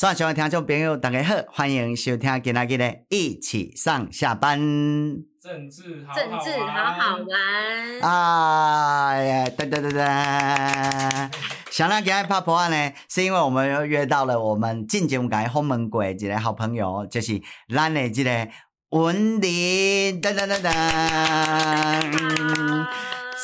所有听众朋友，大家好，欢迎收听今仔日的一起上下班。政治好好政治好好玩。哎，噔噔噔噔！想来给爱拍破案呢，是因为我们又约到了我们进节目改后门鬼一个好朋友，就是咱的这个文林，噔噔噔噔。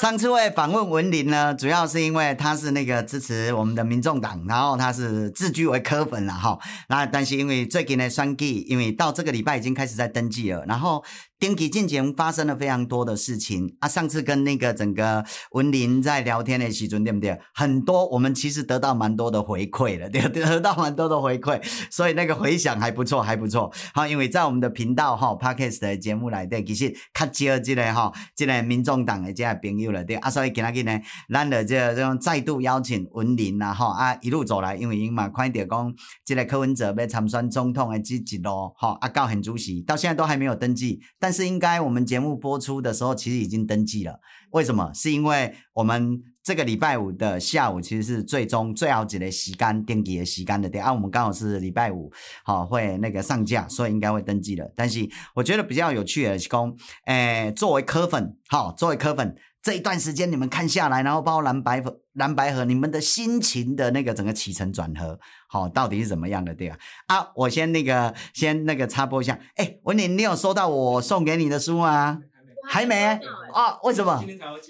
上次会访问文林呢，主要是因为他是那个支持我们的民众党，然后他是自居为科粉了哈。那但是因为最近的选举，因为到这个礼拜已经开始在登记了，然后。丁吉进前发生了非常多的事情啊！上次跟那个整个文林在聊天的时准，对不对？很多我们其实得到蛮多的回馈了，对，得到蛮多的回馈，所以那个回响还不错，还不错。好，因为在我们的频道哈，Podcast 的节目来对，其实较少这个哈，这个民众党的这个朋友了，对啊，所以今天呢，咱的这这种再度邀请文林呐，哈啊一路走来，因为因嘛看到讲，这个柯文哲被参选总统的积极咯，哈啊高很主席到现在都还没有登记。但是应该我们节目播出的时候，其实已经登记了。为什么？是因为我们这个礼拜五的下午，其实是最终最好几个时间登记的时间的。对啊，我们刚好是礼拜五，好会那个上架，所以应该会登记了。但是我觉得比较有趣的是工，诶，作为科粉，好，作为科粉。这一段时间你们看下来，然后包括蓝白合蓝白合，你们的心情的那个整个起承转合，好，到底是怎么样的？对吧？啊，我先那个先那个插播一下，哎，文林，你有收到我送给你的书吗？还没？哦，为什么？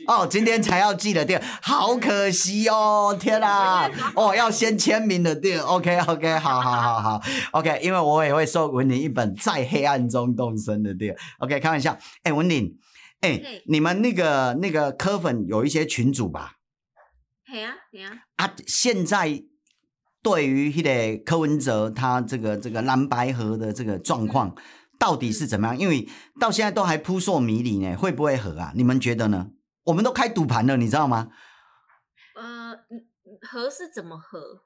哦，今天才要寄的，对，好可惜哦，天哪！哦，要先签名的，对，OK，OK，好好好好，OK，因为我也会送文林一本《在黑暗中动身》的，对，OK，开玩笑，哎，文林。哎、欸，你们那个那个科粉有一些群主吧？嘿啊，嘿啊。啊，现在对于那个柯文哲他这个这个蓝白合的这个状况到底是怎么样？因为到现在都还扑朔迷离呢，会不会合啊？你们觉得呢？我们都开赌盘了，你知道吗？呃，合是怎么合？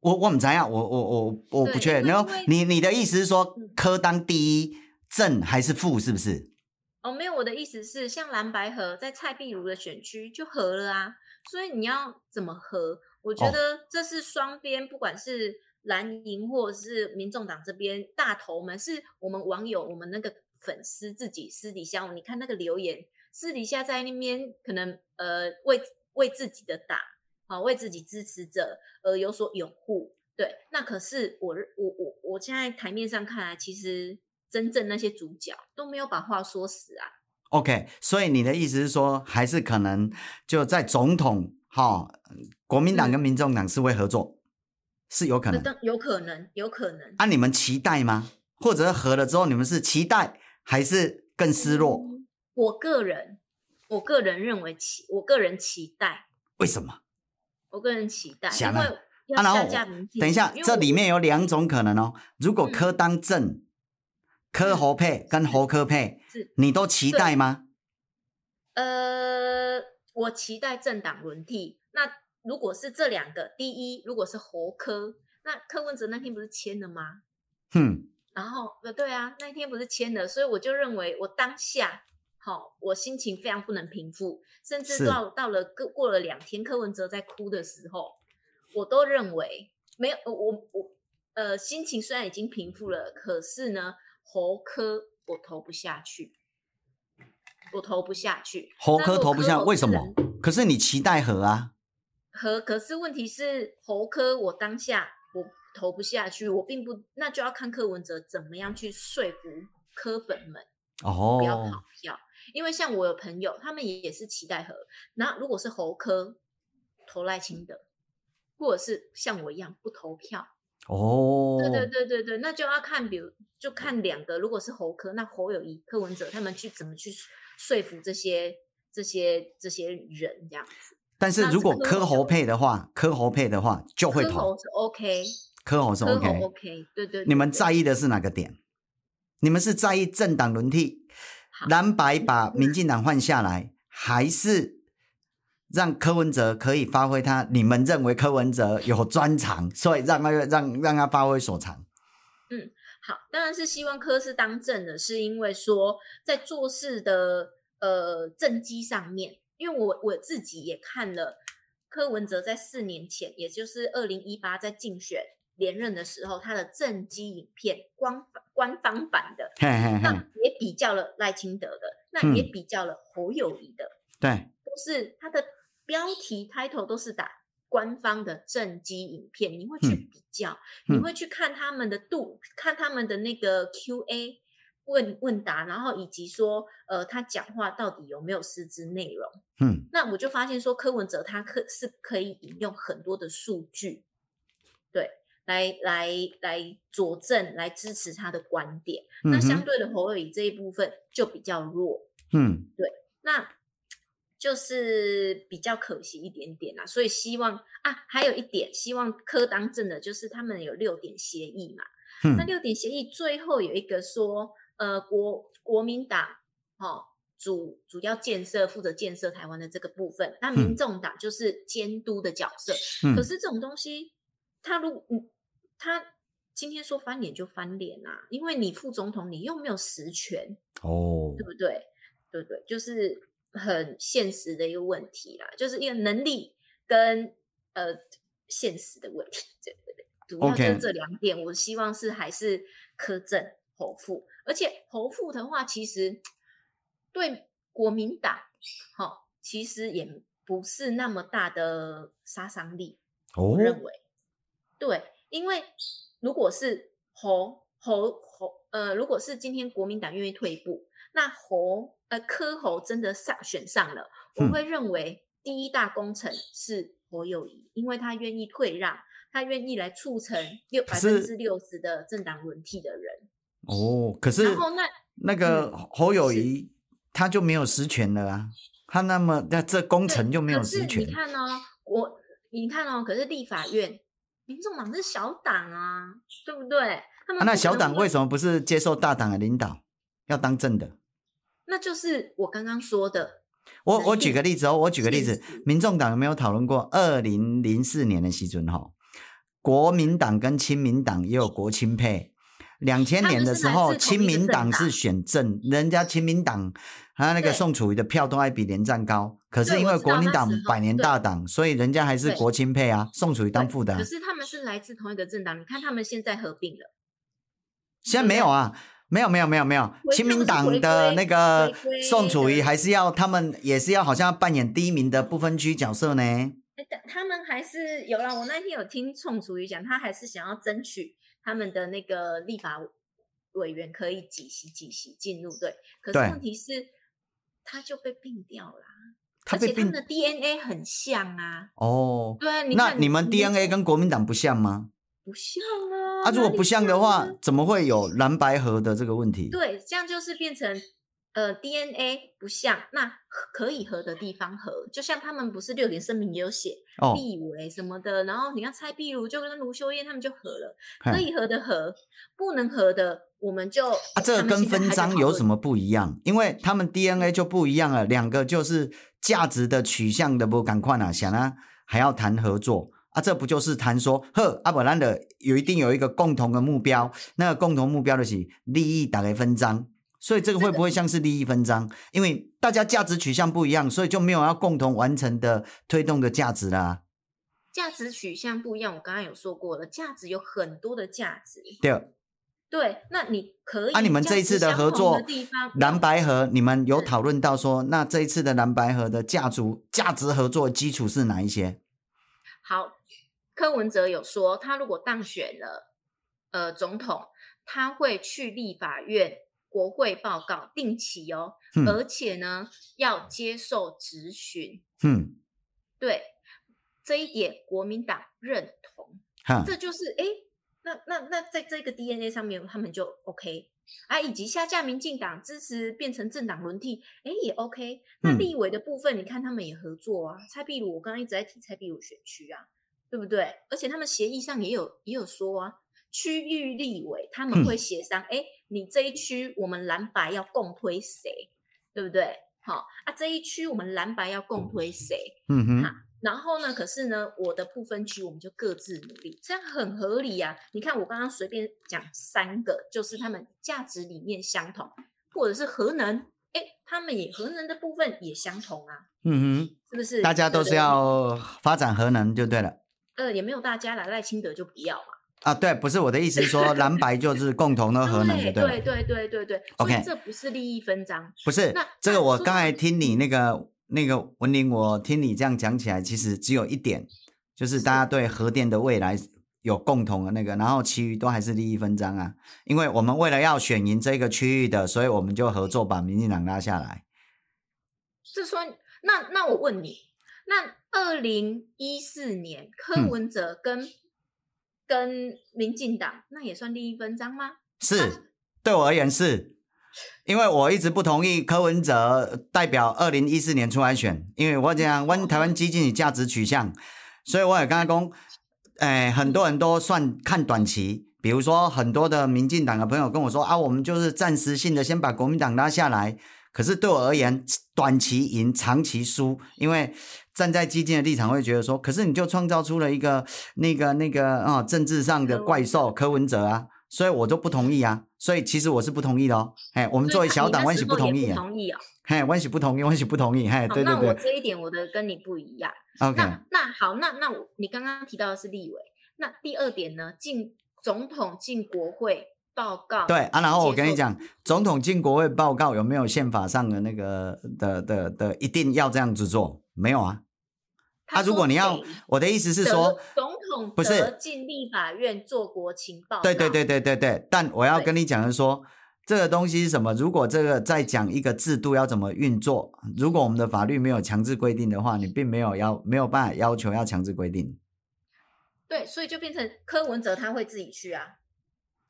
我我不知道，我我我我不确定。然后你你的意思是说，科当第一正还是负？是不是？哦，没有，我的意思是，像蓝白合在蔡壁如的选区就合了啊，所以你要怎么合？我觉得这是双边，不管是蓝营或者是民众党这边大头们，是我们网友，我们那个粉丝自己私底下，你看那个留言，私底下在那边可能呃为为自己的党啊，为自己支持者而有所拥护，对，那可是我我我我现在台面上看来，其实。真正那些主角都没有把话说死啊。OK，所以你的意思是说，还是可能就在总统哈、哦，国民党跟民众党是会合作，嗯、是有可能，有可能，有可能。啊，你们期待吗？或者是合了之后，你们是期待还是更失落？嗯、我个人，我个人认为期，我个人期待。为什么？我个人期待，想因为要下架民进党。等一下，这里面有两种可能哦。如果柯当正。嗯柯侯配跟侯柯配，是你都期待吗？呃，我期待政党轮替。那如果是这两个，第一，如果是侯柯，那柯文哲那天不是签了吗？嗯。然后，呃，对啊，那天不是签了，所以我就认为，我当下，好、哦，我心情非常不能平复，甚至到到了过过了两天，柯文哲在哭的时候，我都认为没有，我我呃，心情虽然已经平复了，可是呢。侯柯我投不下去，我投不下去。猴科投不下，为什么？可是你期待和啊？和，可是问题是猴科我当下我投不下去，我并不，那就要看柯文哲怎么样去说服柯粉们哦，不要跑票。因为像我有朋友，他们也也是期待和。那如果是猴科投赖清德，或者是像我一样不投票。哦，对对对对对，那就要看，比如就看两个，如果是侯科，那侯友宜、柯文哲他们去怎么去说服这些这些这些人这样子。但是如果柯侯配的话，柯侯配的话就会投。柯侯是 OK，柯侯是 OK，OK，对对，对。你们在意的是哪个点？你们是在意政党轮替，蓝白把民进党换下来，还是？让柯文哲可以发挥他，你们认为柯文哲有专长，所以让他让让他发挥所长。嗯，好，当然是希望柯是当政的，是因为说在做事的呃政绩上面，因为我我自己也看了柯文哲在四年前，也就是二零一八在竞选连任的时候，他的政绩影片官官方版的，嘿嘿嘿。那也比较了赖清德的，那也比较了侯友宜的，对，都是他的标题 title 都是打官方的正畸影片，你会去比较，嗯、你会去看他们的度，看他们的那个 Q&A 问问答，然后以及说，呃，他讲话到底有没有实质内容？嗯，那我就发现说，柯文哲他可是可以引用很多的数据，对。来来来佐证，来支持他的观点。嗯、那相对的侯友宜这一部分就比较弱。嗯，对，那就是比较可惜一点点啦。所以希望啊，还有一点，希望柯当政的就是他们有六点协议嘛。嗯、那六点协议最后有一个说，呃，国国民党哦主主要建设负责建设台湾的这个部分，那民众党就是监督的角色。嗯、可是这种东西，他如。他今天说翻脸就翻脸啊，因为你副总统你又没有实权哦，对不对？对不对？就是很现实的一个问题啦，就是一个能力跟呃现实的问题，对对对，主要就是这两点。我希望是还是柯正侯富，而且侯富的话，其实对国民党好、哦，其实也不是那么大的杀伤力，哦、我认为对。因为如果是侯侯侯呃，如果是今天国民党愿意退步，那侯呃柯侯真的上选上了，我会认为第一大功臣是侯友谊，因为他愿意退让，他愿意来促成六百分之六十的政党轮替的人。哦，可是然后那那个侯友谊他就没有实权了啊，他那么那这功臣就没有实权。你看哦，我你看哦，可是立法院。民众党是小党啊，对不对？他们、啊、那小党为什么不是接受大党的领导，要当政的？那就是我刚刚说的。我我举个例子哦，我举个例子，民众党有没有讨论过？二零零四年的时阵哈，国民党跟亲民党也有国亲配。两千年的时候，亲民党是选政，人家亲民党他那个宋楚瑜的票都还比连战高，可是因为国民党百年大党，所以人家还是国亲配啊，宋楚瑜当副的。可是他们是来自同一个政党，你看他们现在合并了，现在没有啊，没有没有没有没有，亲民党的那个宋楚瑜还是要他们也是要好像要扮演第一名的不分区角色呢。他们还是有啦，我那天有听宋楚瑜讲，他还是想要争取。他们的那个立法委员可以几席几席进入对，可是问题是他就被并掉了，而且他们的 DNA 很像啊。哦，对，你那你们 DNA 跟国民党不像吗？不像啊。啊，如果不像的话，怎么会有蓝白合的这个问题？对，这样就是变成。呃，DNA 不像，那可以合的地方合，就像他们不是六点声明也有写立委什么的，然后你要蔡壁如就跟卢修燕他们就合了，可以合的合，不能合的我们就啊，这个跟分章有什么不一样？因为他们 DNA 就不一样了，两个就是价值的取向的不赶快啊，想啊还要谈合作啊，这不就是谈说呵阿伯兰的有一定有一个共同的目标，那个共同目标的是利益打开分赃。所以这个会不会像是利益分赃？因为大家价值取向不一样，所以就没有要共同完成的推动的价值啦。价值取向不一样，我刚刚有说过了，价值有很多的价值。对，对，那你可以。啊，你们这一次的合作，蓝白河，你们有讨论到说，那这一次的蓝白河的价值价值合作基础是哪一些？好，柯文哲有说，他如果当选了，呃，总统，他会去立法院。国会报告定期哦，嗯、而且呢要接受质询。嗯，对，这一点国民党认同。哈这就是哎，那那那在这个 DNA 上面，他们就 OK 啊，以及下架民进党支持变成政党轮替，哎也 OK。那立委的部分，嗯、你看他们也合作啊。蔡壁如，我刚刚一直在提蔡壁如选区啊，对不对？而且他们协议上也有也有说啊。区域立委他们会协商，哎、嗯，你这一区我们蓝白要共推谁，对不对？好啊，这一区我们蓝白要共推谁？嗯哼。然后呢，可是呢，我的不分区我们就各自努力，这样很合理呀、啊。你看我刚刚随便讲三个，就是他们价值理念相同，或者是核能，哎，他们也核能的部分也相同啊。嗯哼，是不是？大家都是要发展核能就对了。呃，也没有大家啦，赖清德就不要嘛。啊，对，不是我的意思是说 蓝白就是共同的核能的，对对对对对 OK，这不是利益分赃。不是，那这个我刚才听你那个那个文玲，我听你这样讲起来，其实只有一点，就是大家对核电的未来有共同的那个，然后其余都还是利益分赃啊。因为我们为了要选赢这个区域的，所以我们就合作把民进党拉下来。是说，那那我问你，那二零一四年柯文哲跟、嗯跟民进党那也算利益分赃吗？是，啊、对我而言是，因为我一直不同意柯文哲代表二零一四年出来选，因为我讲问台湾基进的价值取向，所以我也刚刚讲，哎，很多人都算看短期，比如说很多的民进党的朋友跟我说啊，我们就是暂时性的先把国民党拉下来，可是对我而言，短期赢，长期输，因为。站在基金的立场，会觉得说，可是你就创造出了一个那个那个啊、哦，政治上的怪兽柯文哲啊，所以我就不同意啊，所以其实我是不同意的哦。嘿，我们作为小党，万喜不同意。不同意哦。嘿，万喜不同意，万喜不同意。嘿，对对对。那我这一点我的跟你不一样。OK。那那好，那那我你刚刚提到的是立委，那第二点呢？进总统进国会报告。对啊，然后我跟你讲，总统进国会报告有没有宪法上的那个的的的，的一定要这样子做？没有啊。啊，如果你要，我的意思是说，总统不是进立法院做国情报告。对对对对对对。但我要跟你讲的是说，这个东西是什么？如果这个在讲一个制度要怎么运作，如果我们的法律没有强制规定的话，你并没有要没有办法要求要强制规定。对，所以就变成柯文哲他会自己去啊。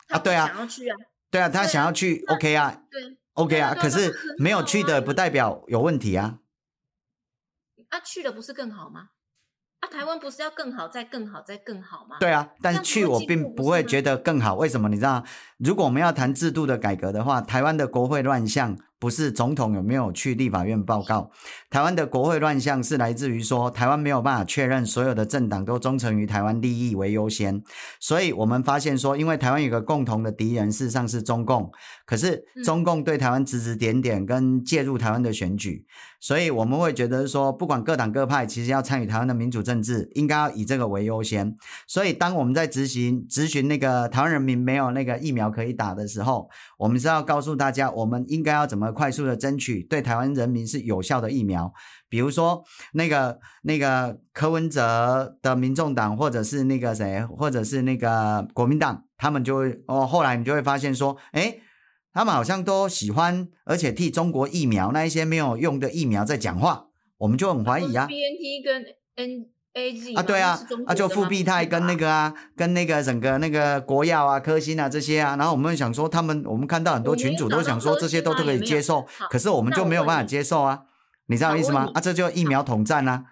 啊，对啊。想要去啊。对啊，他想要去，OK 啊。对。OK 啊，可是没有去的不代表有问题啊。啊，去了不是更好吗？啊，台湾不是要更好，再更好，再更好吗？对啊，但是去我并不会觉得更好。为什么？你知道，如果我们要谈制度的改革的话，台湾的国会乱象。不是总统有没有去立法院报告？台湾的国会乱象是来自于说，台湾没有办法确认所有的政党都忠诚于台湾利益为优先，所以我们发现说，因为台湾有个共同的敌人，事实上是中共，可是中共对台湾指指点点跟介入台湾的选举，所以我们会觉得说，不管各党各派，其实要参与台湾的民主政治，应该要以这个为优先。所以当我们在执行执询那个台湾人民没有那个疫苗可以打的时候，我们是要告诉大家，我们应该要怎么。快速的争取对台湾人民是有效的疫苗，比如说那个那个柯文哲的民众党，或者是那个谁，或者是那个国民党，他们就会哦，后来你就会发现说，哎，他们好像都喜欢，而且替中国疫苗那一些没有用的疫苗在讲话，我们就很怀疑啊。BNT 跟 N。A Z 啊，对啊，啊就复必泰跟那个啊，跟那个整个那个国药啊、科兴啊这些啊，然后我们想说他们，我们看到很多群主都想说这些都都可以接受，可是我们就没有办法接受啊，你知道意思吗？啊，这就疫苗统战啊，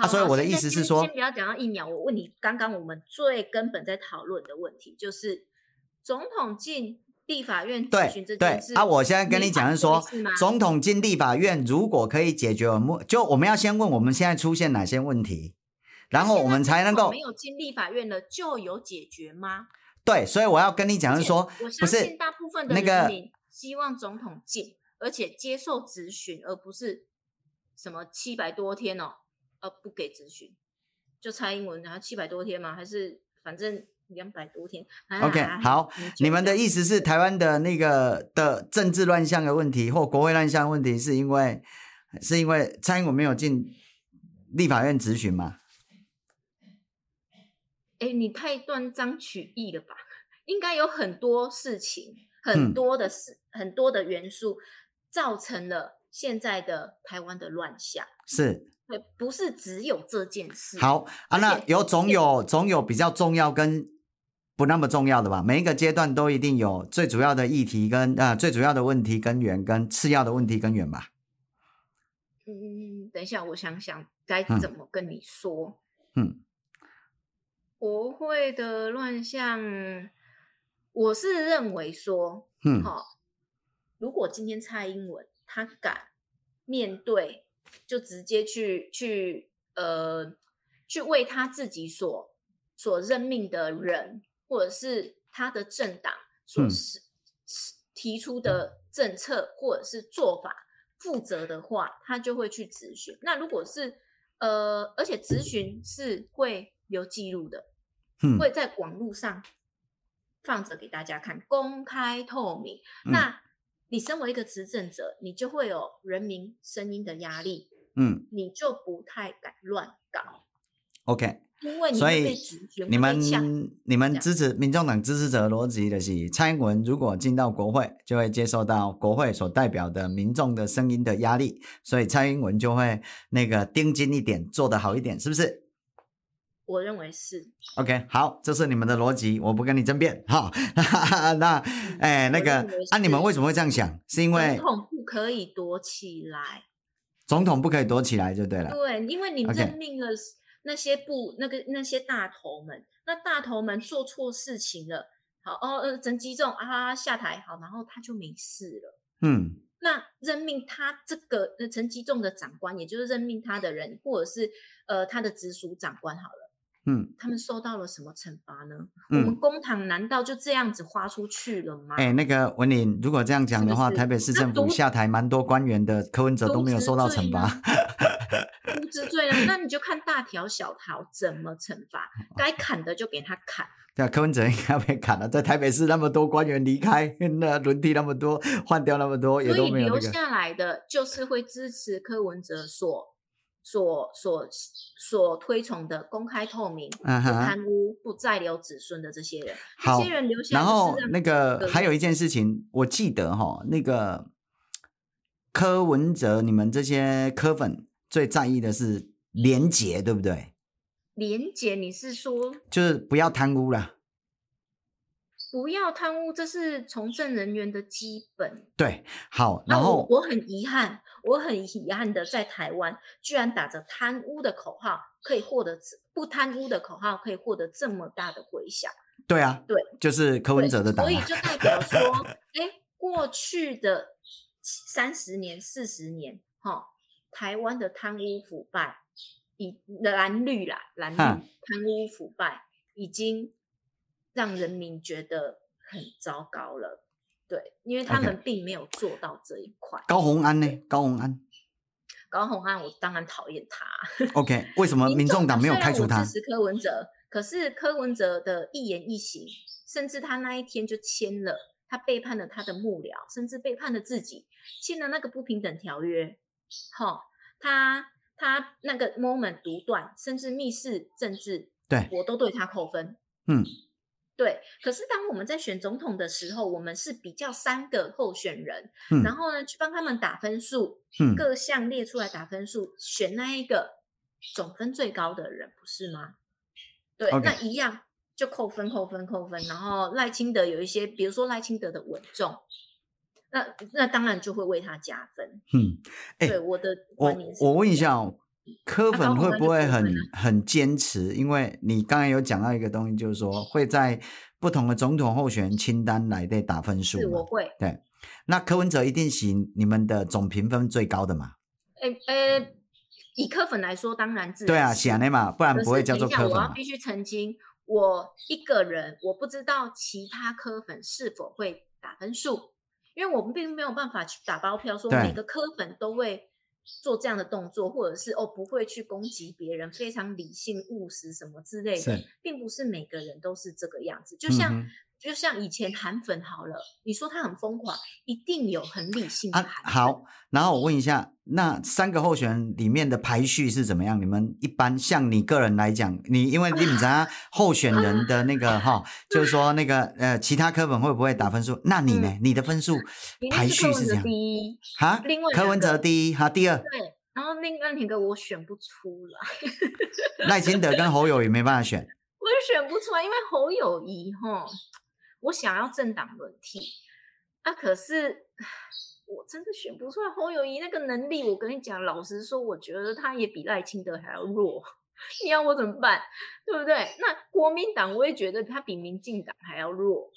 啊，所以我的意思是说，先不要讲到疫苗，我问你，刚刚我们最根本在讨论的问题就是总统进立法院。对对啊，我现在跟你讲是说，总统进立法院如果可以解决我们，就我们要先问我们现在出现哪些问题。然后我们才能够没有进立法院的就有解决吗？对，所以我要跟你讲是说，我相信大部分的那个希望总统进，而且接受质询，而不是什么七百多天哦，呃，不给质询，就蔡英文然后七百多天吗，还是反正两百多天。OK，好，你们的意思是台湾的那个的政治乱象的问题或国会乱象的问题，是因为是因为蔡英文没有进立法院质询吗？哎，你太断章取义了吧？应该有很多事情，很多的事，嗯、很多的元素，造成了现在的台湾的乱象。是，对，不是只有这件事。好啊，那有总有总有比较重要跟不那么重要的吧？每一个阶段都一定有最主要的议题跟啊、呃、最主要的问题根源跟次要的问题根源吧？嗯，等一下，我想想该怎么跟你说。嗯。嗯国会的乱象，我是认为说，嗯，好、哦，如果今天蔡英文他敢面对，就直接去去呃，去为他自己所所任命的人，或者是他的政党所是、嗯、提出的政策或者是做法负责的话，他就会去质询。那如果是呃，而且质询是会有记录的。会在网络上放着给大家看，公开透明。嗯、那你身为一个执政者，你就会有人民声音的压力，嗯，你就不太敢乱搞。OK。因为你所以你们你们支持民众党支持者的逻辑的是，蔡英文如果进到国会，就会接受到国会所代表的民众的声音的压力，所以蔡英文就会那个盯紧一点，做得好一点，是不是？我认为是。OK，好，这是你们的逻辑，我不跟你争辩。好，那哎、欸，那个，啊，你们为什么会这样想？是因为总统不可以躲起来，总统不可以躲起来就对了。对，因为你任命了。那些部那个那些大头们，那大头们做错事情了，好哦呃，陈吉仲啊下台好，然后他就没事了。嗯，那任命他这个呃陈吉仲的长官，也就是任命他的人，或者是呃他的直属长官好了，嗯，他们受到了什么惩罚呢？嗯、我们公帑难道就这样子花出去了吗？哎、欸，那个文林，如果这样讲的话，是是台北市政府下台蛮多官员的，柯文哲都没有受到惩罚。渎职罪呢？那你就看大条小条怎么惩罚，该砍的就给他砍。对啊，柯文哲应该被砍了。在台北市那么多官员离开，那轮替那么多，换掉那么多，也都没有、那个、留下来的就是会支持柯文哲所所所所推崇的公开透明、不贪污、不再留子孙的这些人。这些人留下来。然后那个还有一件事情，我记得哈，那个柯文哲，你们这些柯粉。最在意的是廉洁，对不对？廉洁，你是说就是不要贪污了？不要贪污，这是从政人员的基本。对，好，然后我，我很遗憾，我很遗憾的，在台湾居然打着贪污的口号，可以获得不贪污的口号，可以获得这么大的回响。对啊，对，就是柯文哲的党，所以就代表 说，哎，过去的三十年、四十年，哈、哦。台湾的贪污腐败，以蓝绿啦，蓝绿贪污腐败已经让人民觉得很糟糕了。对，因为他们并没有做到这一块。高红安呢？高红安，高红安，我当然讨厌他。OK，为什么民众党没有开除他？支持柯文哲，可是柯文哲的一言一行，甚至他那一天就签了，他背叛了他的幕僚，甚至背叛了自己，签了那个不平等条约。好，他他那个 moment 独断，甚至密室政治，对，我都对他扣分。嗯，对。可是当我们在选总统的时候，我们是比较三个候选人，嗯、然后呢去帮他们打分数，嗯，各项列出来打分数，选那一个总分最高的人，不是吗？对.那一样就扣分，扣分，扣分。然后赖清德有一些，比如说赖清德的稳重。那那当然就会为他加分。嗯，对我的观念是，我我问一下哦，柯粉会不会很很坚持？因为你刚才有讲到一个东西，就是说会在不同的总统候选人清单来对打分数。是，我会。对，那柯文哲一定是你们的总评分最高的嘛？哎、欸、呃，以柯粉来说，当然自然对啊，显然嘛，不然不会叫做柯粉。我要必须澄清，我一个人我不知道其他柯粉是否会打分数。因为我们并没有办法去打包票，说每个柯粉都会做这样的动作，或者是哦不会去攻击别人，非常理性务实什么之类的，并不是每个人都是这个样子。就像、嗯、就像以前韩粉好了，你说他很疯狂，一定有很理性的韩。啊，好，然后我问一下。那三个候选人里面的排序是怎么样？你们一般像你个人来讲，你因为你们家 候选人的那个哈，就是说那个呃，其他科本会不会打分数？那你呢？嗯、你的分数排序是这样？第一哈，另外柯文哲第一，哈，第二。对，然后另外两个我选不出来。赖清德跟侯友宜没办法选。我也选不出来，因为侯友谊哈，我想要政党轮替，啊，可是。我真的选不出来侯友宜那个能力，我跟你讲，老实说，我觉得他也比赖清德还要弱。你要我怎么办？对不对？那国民党我也觉得他比民进党还要弱。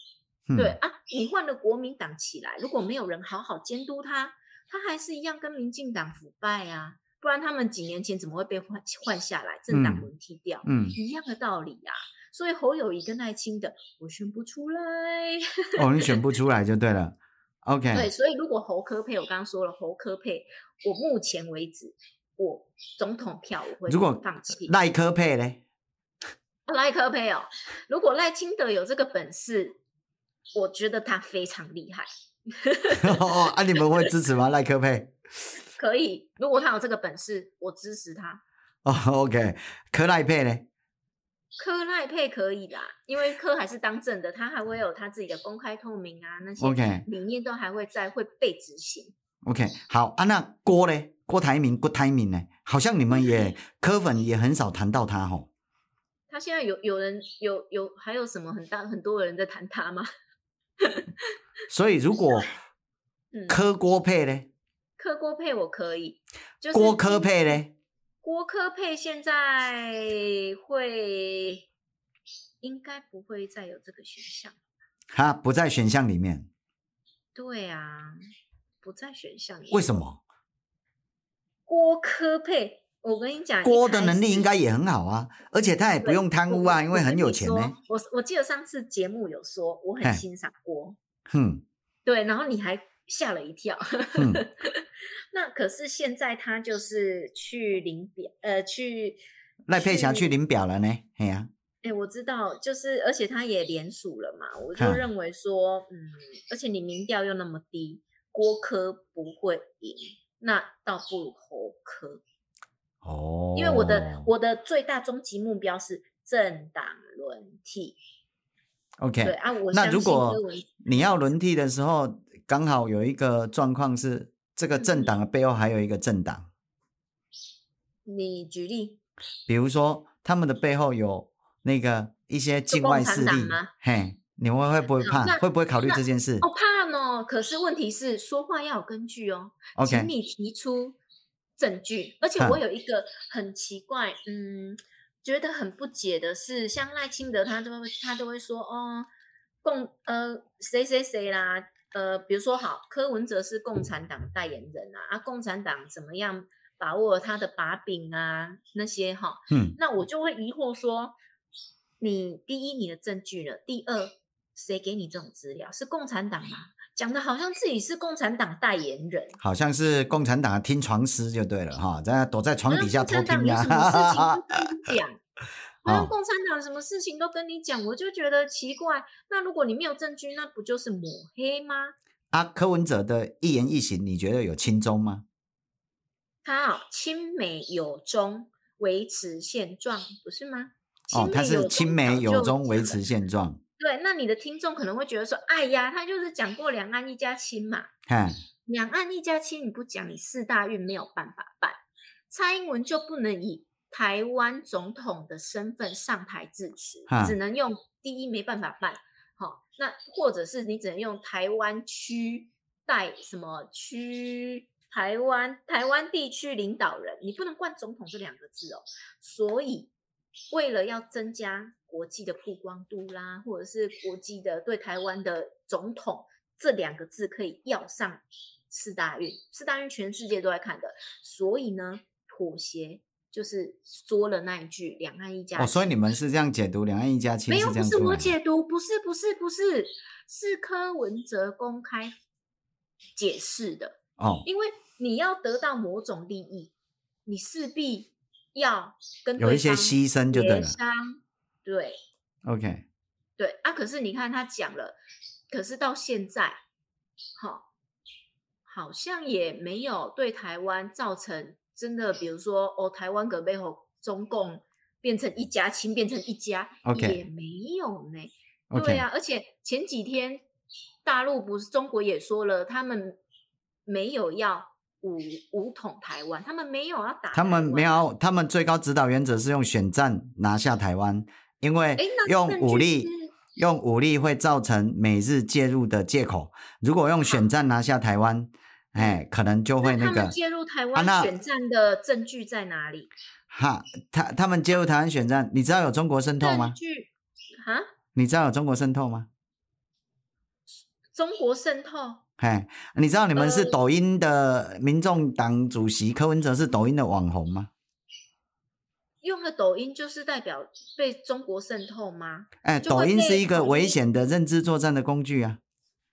嗯、对啊，你换了国民党起来，如果没有人好好监督他，他还是一样跟民进党腐败啊。不然他们几年前怎么会被换换下来，政党轮替掉？嗯，一样的道理啊。所以侯友谊跟赖清德，我选不出来。哦，你选不出来就对了。OK，对，所以如果侯科配，我刚刚说了侯科配，我目前为止，我总统票我会放弃。赖科配嘞？赖科配哦，如果赖清德有这个本事，我觉得他非常厉害。哦，啊，你们会支持吗？赖科佩？可以，如果他有这个本事，我支持他。哦，OK，柯赖佩呢？柯赖配可以啦，因为科还是当政的，他还会有他自己的公开透明啊，那些理念都还会在，会被执行。OK，好啊，那郭呢？郭台铭，郭台铭呢？好像你们也 柯粉也很少谈到他吼。他现在有有人有有还有什么很大很多人在谈他吗？所以如果柯郭配呢？柯郭配我可以，就是郭柯配呢？郭科佩现在会应该不会再有这个选项。他不在选项里面。对啊，不在选项里面。为什么？郭科佩，我跟你讲，郭的能力应该也很好啊，而且他也不用贪污啊，因为很有钱呢。我我记得上次节目有说，我很欣赏郭。哼，对，然后你还吓了一跳。那可是现在他就是去领表，呃，去赖佩霞去领表了呢。哎呀，哎，我知道，就是而且他也连署了嘛，我就认为说，嗯，而且你民调又那么低，郭科不会赢，那倒不如侯科。哦，因为我的我的最大终极目标是政党轮替。OK，对啊，我那如果你要轮替的时候，刚好有一个状况是。这个政党的背后还有一个政党，你举例，比如说他们的背后有那个一些境外势力，嘿，你们会不会怕？会不会考虑这件事？哦，怕呢。可是问题是说话要有根据哦。OK，请你提出证据。而且我有一个很奇怪，嗯，觉得很不解的是，像赖清德他都会他都会说哦，共呃谁谁谁啦。呃，比如说好，柯文哲是共产党代言人啊，啊，共产党怎么样把握他的把柄啊？那些哈，嗯，那我就会疑惑说，你第一你的证据了，第二谁给你这种资料？是共产党吗？讲的好像自己是共产党代言人，好像是共产党的听床师就对了哈，在躲在床底下偷听呀，讲。好像共产党什么事情都跟你讲，我就觉得奇怪。那如果你没有证据，那不就是抹黑吗？啊，柯文哲的一言一行，你觉得有亲中吗？他好，亲美有中，维持现状，不是吗？哦，他是亲美有中，维持现状。对，那你的听众可能会觉得说，哎呀，他就是讲过两岸一家亲嘛。看，两岸一家亲，你不讲，你四大运没有办法办。蔡英文就不能以。台湾总统的身份上台致辞，只能用第一没办法办，好，那或者是你只能用台湾区代什么区台湾台湾地区领导人，你不能冠总统这两个字哦。所以为了要增加国际的曝光度啦，或者是国际的对台湾的总统这两个字可以要上四大运，四大运全世界都在看的，所以呢妥协。就是说了那一句“两岸一家亲”，哦，所以你们是这样解读“两岸一家亲”？没有，不是我解读，不是，不是，不是，是柯文哲公开解释的哦。因为你要得到某种利益，你势必要跟有一些牺牲，就对了。对，OK，对啊。可是你看他讲了，可是到现在，好，好像也没有对台湾造成。真的，比如说哦，台湾隔背后中共变成一家亲，变成一家，okay. 也没有呢。对呀、啊，而且前几天大陆不是中国也说了，他们没有要武武统台湾，他们没有要打，他们没有，他们最高指导原则是用选战拿下台湾，因为用武力用武力会造成美日介入的借口。如果用选战拿下台湾。哎，可能就会那个。那他们介入台湾选战的证据在哪里？哈，他他们介入台湾选战，你知道有中国渗透吗？证据哈？你知道有中国渗透吗？中国渗透？哎，你知道你们是抖音的民众党主席、呃、柯文哲是抖音的网红吗？用了抖音就是代表被中国渗透吗？哎，抖音是一个危险的认知作战的工具啊。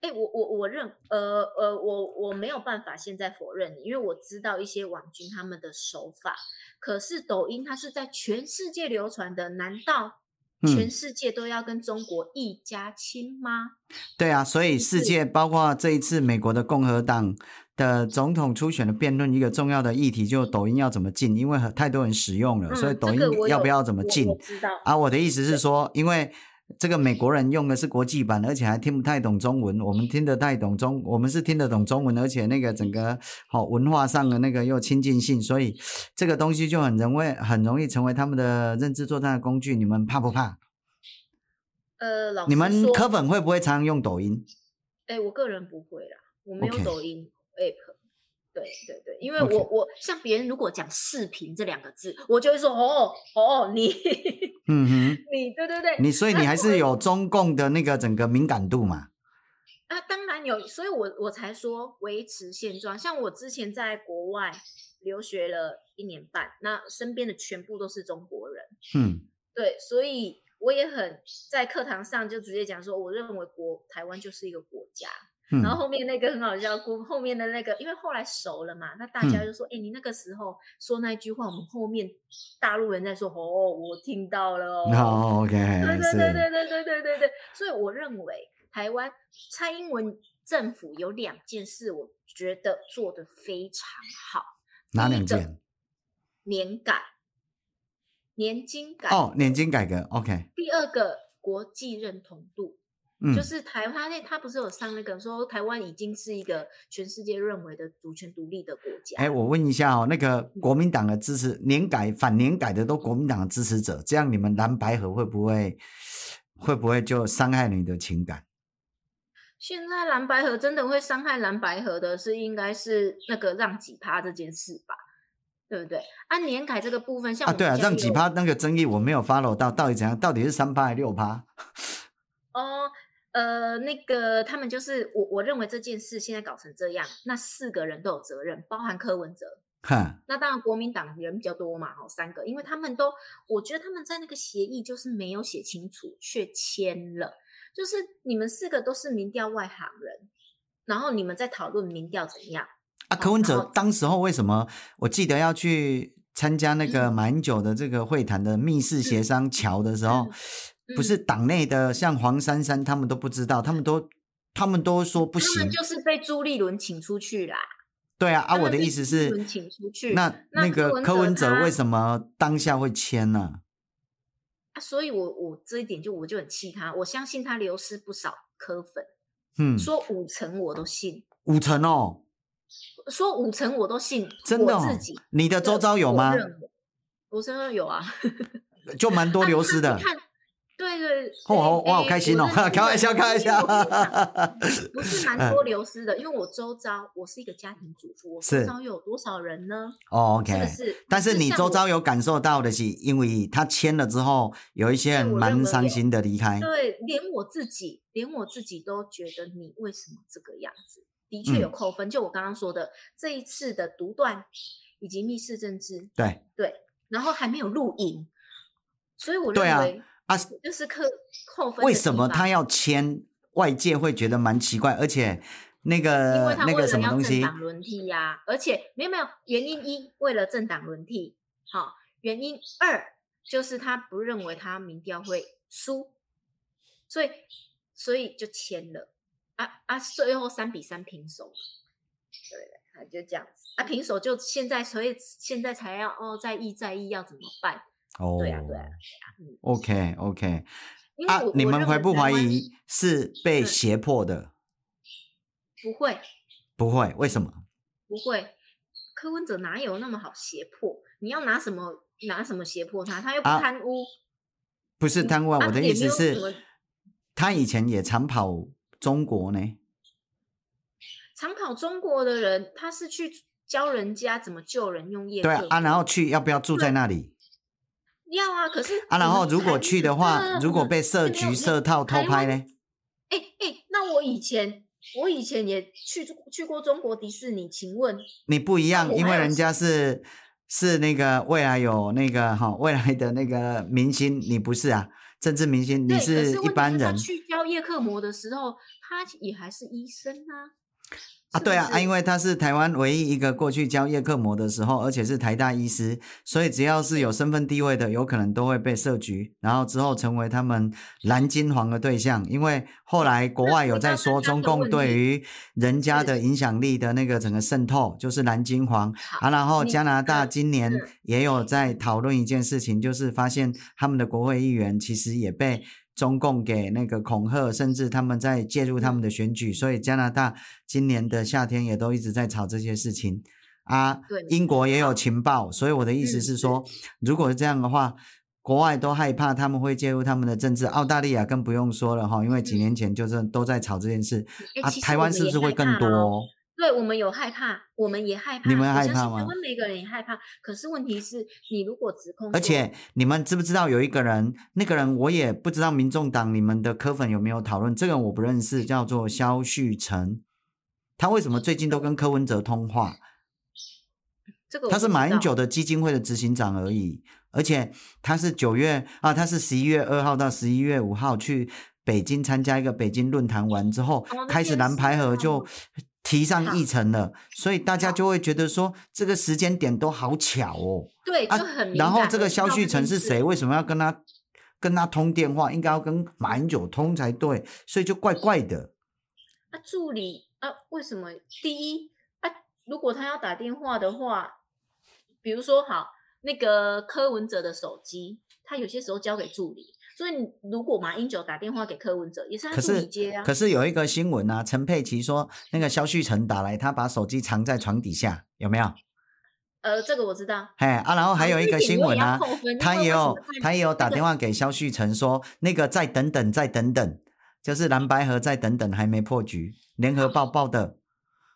哎，我我我认，呃呃，我我没有办法现在否认你，因为我知道一些网军他们的手法。可是抖音它是在全世界流传的，难道全世界都要跟中国一家亲吗？对啊，所以世界包括这一次美国的共和党的总统初选的辩论，一个重要的议题就是抖音要怎么禁，因为太多人使用了，嗯、所以抖音要不要怎么禁？啊，我的意思是说，因为。这个美国人用的是国际版，而且还听不太懂中文。我们听得太懂中，我们是听得懂中文，而且那个整个好文化上的那个又亲近性，所以这个东西就很容易很容易成为他们的认知作战的工具。你们怕不怕？呃，老，你们科粉会不会常常用抖音？哎，我个人不会啦，我没有抖音 app。对对对，因为我 Okay. 我像别人如果讲视频这两个字，我就会说哦哦你，嗯哼，你对对对，你所以你还是有中共的那个整个敏感度嘛？啊，当然有，所以我我才说维持现状。像我之前在国外留学了一年半，那身边的全部都是中国人，嗯，对，所以我也很在课堂上就直接讲说，我认为国台湾就是一个国家。然后后面那个很好笑，后后面的那个，因为后来熟了嘛，那大家就说：“哎、嗯，你那个时候说那句话，我们后面大陆人在说，哦，我听到了哦。Oh, OK，对对对对对对对对对。所以我认为台湾蔡英文政府有两件事，我觉得做得非常好。哪两件？年改，年金改。哦，年金改革。OK。第二个，国际认同度。就是台湾，那他不是有上那个说台湾已经是一个全世界认为的主权独立的国家。哎，我问一下哦，那个国民党的支持年改反年改的都国民党的支持者，这样你们蓝白河会不会会不会就伤害你的情感？现在蓝白河真的会伤害蓝白河的是应该是那个让几趴这件事吧？对不对？按、啊、年改这个部分，像啊，对啊，让几趴那个争议我没有 follow 到，到底怎样？到底是三趴还是六趴？哦。呃，那个他们就是我，我认为这件事现在搞成这样，那四个人都有责任，包含柯文哲。哈，那当然国民党人比较多嘛，好三个，因为他们都，我觉得他们在那个协议就是没有写清楚，却签了，就是你们四个都是民调外行人，然后你们在讨论民调怎样？啊，柯文哲当时候为什么？我记得要去参加那个马英九的这个会谈的密室协商桥的时候。不是党内的，像黄珊珊他们都不知道，他们都他们都说不行，他们就是被朱立伦请出去啦。对啊，啊，我的意思是，请出去。那那个柯文哲为什么当下会签呢？啊，所以我我这一点就我就很气他，我相信他流失不少柯粉。嗯，说五成我都信，五成哦，说五成我都信，真的，自己你的周遭有吗？我身上有啊，就蛮多流失的。对对，哦，我我好开心哦！开玩笑，开玩笑，不是蛮多流失的，因为我周遭我是一个家庭主妇，我周遭有多少人呢？哦，OK，是，但是你周遭有感受到的是，因为他签了之后，有一些人蛮伤心的离开。对，连我自己，连我自己都觉得你为什么这个样子？的确有扣分，就我刚刚说的这一次的独断以及密室政治，对对，然后还没有录影，所以我认为。啊，就是扣扣分。为什么他要签？外界会觉得蛮奇怪，而且那个那个什么东西？政党轮替呀、啊，而且没有没有原因一，为了政党轮替，好，原因二就是他不认为他民调会输，所以所以就签了啊啊，最后三比三平手，对，就这样子啊，平手就现在，所以现在才要哦，再议再议要怎么办？哦，对啊，对啊，OK OK，啊，你们怀不怀疑是被胁迫的？不会，不会，为什么？不会，柯文哲哪有那么好胁迫？你要拿什么拿什么胁迫他？他又不贪污，不是贪污啊！我的意思是，他以前也常跑中国呢。常跑中国的人，他是去教人家怎么救人用业。对啊，然后去要不要住在那里？要啊，可是啊，然后如果去的话，嗯、如果被设局设套偷拍呢？哎哎，那我以前我以前也去去过中国迪士尼，请问你不一样，因为人家是是那个未来有那个哈未来的那个明星，你不是啊，政治明星，你是一般人。去教叶克膜的时候，他也还是医生啊。啊，对啊，啊，因为他是台湾唯一一个过去教叶克膜的时候，而且是台大医师，所以只要是有身份地位的，有可能都会被设局，然后之后成为他们蓝金黄的对象。因为后来国外有在说，中共对于人家的影响力的那个整个渗透，就是蓝金黄啊。然后加拿大今年也有在讨论一件事情，就是发现他们的国会议员其实也被。中共给那个恐吓，甚至他们在介入他们的选举，所以加拿大今年的夏天也都一直在吵这些事情啊。对，英国也有情报，所以我的意思是说，如果是这样的话，国外都害怕他们会介入他们的政治，澳大利亚更不用说了哈，因为几年前就是都在吵这件事啊。台湾是不是会更多？对，我们有害怕，我们也害怕。你们害怕吗？台湾每个人也害怕。可是问题是，你如果指控，而且你们知不知道有一个人？那个人我也不知道，民众党你们的科粉有没有讨论？这个人我不认识，叫做萧旭岑。他为什么最近都跟柯文哲通话？这个他是马英九的基金会的执行长而已，而且他是九月啊，他是十一月二号到十一月五号去北京参加一个北京论坛完之后，哦、开始蓝白合就。提上议程了，所以大家就会觉得说这个时间点都好巧哦。对，就很、啊。然后这个肖旭晨是谁？为什么要跟他跟他通电话？应该要跟马英九通才对，所以就怪怪的。啊，助理啊，为什么？第一啊，如果他要打电话的话，比如说好那个柯文哲的手机，他有些时候交给助理。所以，如果马英九打电话给柯文哲，也是他助理接啊。可是，可是有一个新闻啊，陈佩琪说，那个萧旭成打来，他把手机藏在床底下，有没有？呃，这个我知道。哎啊，然后还有一个新闻啊，他也有他也有打电话给萧旭成说，那个再等等，再等等，就是蓝白合再等等，还没破局。联合报报的。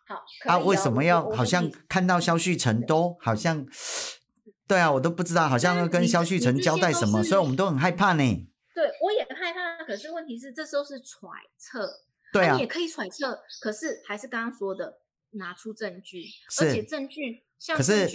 好。啊，为什么要好像看到萧旭成都好像？对啊，我都不知道，好像要跟萧旭成交代什么，所以我们都很害怕呢。可是问题是，这时候是揣测。对啊，你也可以揣测，可是还是刚刚说的，拿出证据，而且证据。可是，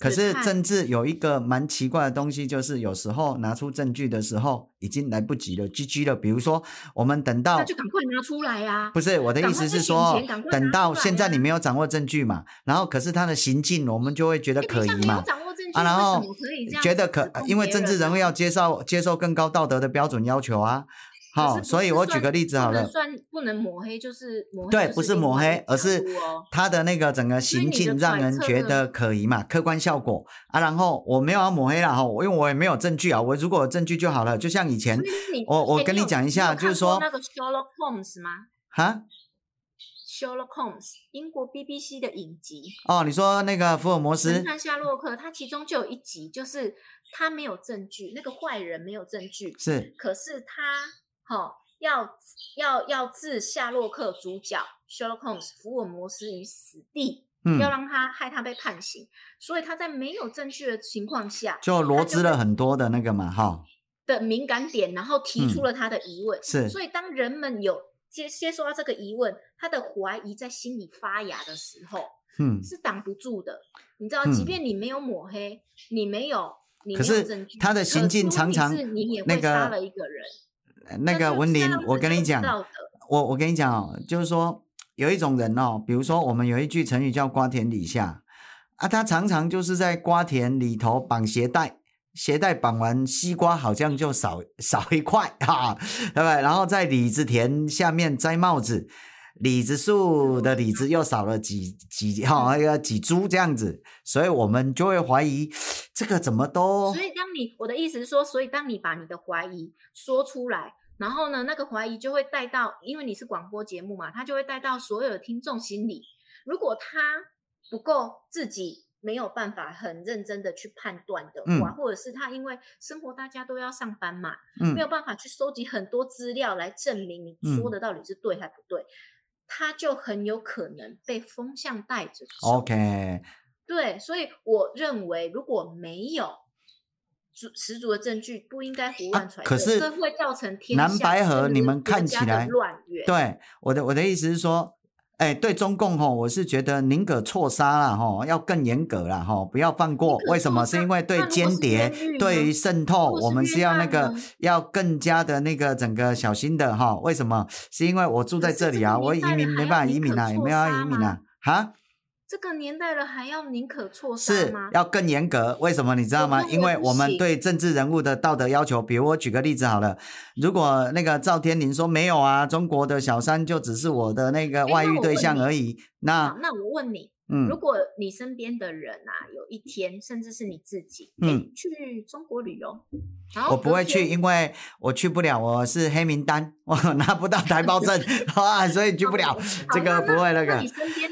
可是政治有一个蛮奇怪的东西，就是有时候拿出证据的时候已经来不及了，GG 了。比如说，我们等到那就赶快拿出来呀！不是我的意思是说，等到现在你没有掌握证据嘛，然后可是他的行径，我们就会觉得可疑嘛。啊，然后觉得可，因为政治人物要接受接受更高道德的标准要求啊。好，所以我举个例子好了，不算不能抹黑，就是抹黑。对，不是抹黑，而是他的那个整个行径让人觉得可疑嘛，客观效果啊。然后我没有要抹黑了哈，因为我也没有证据啊。我如果有证据就好了，就像以前，我我跟你讲一下，就是说那个 Sherlock Holmes 吗？哈，Sherlock Holmes，英国 BBC 的影集。哦，你说那个福尔摩斯？侦探夏洛克，他其中就有一集，就是他没有证据，那个坏人没有证据，是，可是他。哈、哦，要要要置夏洛克主角 Sherlock Holmes 福尔摩斯于死地，嗯，要让他害他被判刑，所以他在没有证据的情况下，就罗织了很多的那个嘛，哈的敏感点，然后提出了他的疑问，嗯、是，所以当人们有接接收到这个疑问，他的怀疑在心里发芽的时候，嗯，是挡不住的，你知道，即便你没有抹黑，嗯、你没有，你没有证据，他的行径常常你也会杀了一个人。那个文林，我跟你讲，我我跟你讲哦，就是说有一种人哦，比如说我们有一句成语叫“瓜田李下”，啊，他常常就是在瓜田里头绑鞋带，鞋带绑完，西瓜好像就少少一块 哈，对不对？然后在李子田下面摘帽子，李子树的李子又少了几几哈那个几株这样子，所以我们就会怀疑这个怎么都。所以当你我的意思是说，所以当你把你的怀疑说出来。然后呢，那个怀疑就会带到，因为你是广播节目嘛，他就会带到所有的听众心里。如果他不够自己没有办法很认真的去判断的话，嗯、或者是他因为生活大家都要上班嘛，嗯、没有办法去收集很多资料来证明你说的到底是对还不对，嗯、他就很有可能被风向带着走。OK，对，所以我认为如果没有。十足的证据不应该胡乱揣测，可是这会造成天南白河你们看起来乱。对，我的我的意思是说，哎，对中共吼，我是觉得宁可错杀了吼，要更严格了吼，不要放过。为什么？是因为对间谍、对于渗透，我们是要那个要更加的那个整个小心的哈。为什么？是因为我住在这里啊，我移民没办法移民啊，有没有要移民啊？哈？这个年代了，还要宁可错杀吗？是要更严格？为什么你知道吗？因为我们对政治人物的道德要求，比如我举个例子好了，如果那个赵天林说没有啊，中国的小三就只是我的那个外遇对象而已，那那我问你。嗯，如果你身边的人啊，有一天甚至是你自己，嗯，去中国旅游，我不会去，因为我去不了，我是黑名单，我 拿不到台胞证啊，所以去不了。这个不会那个。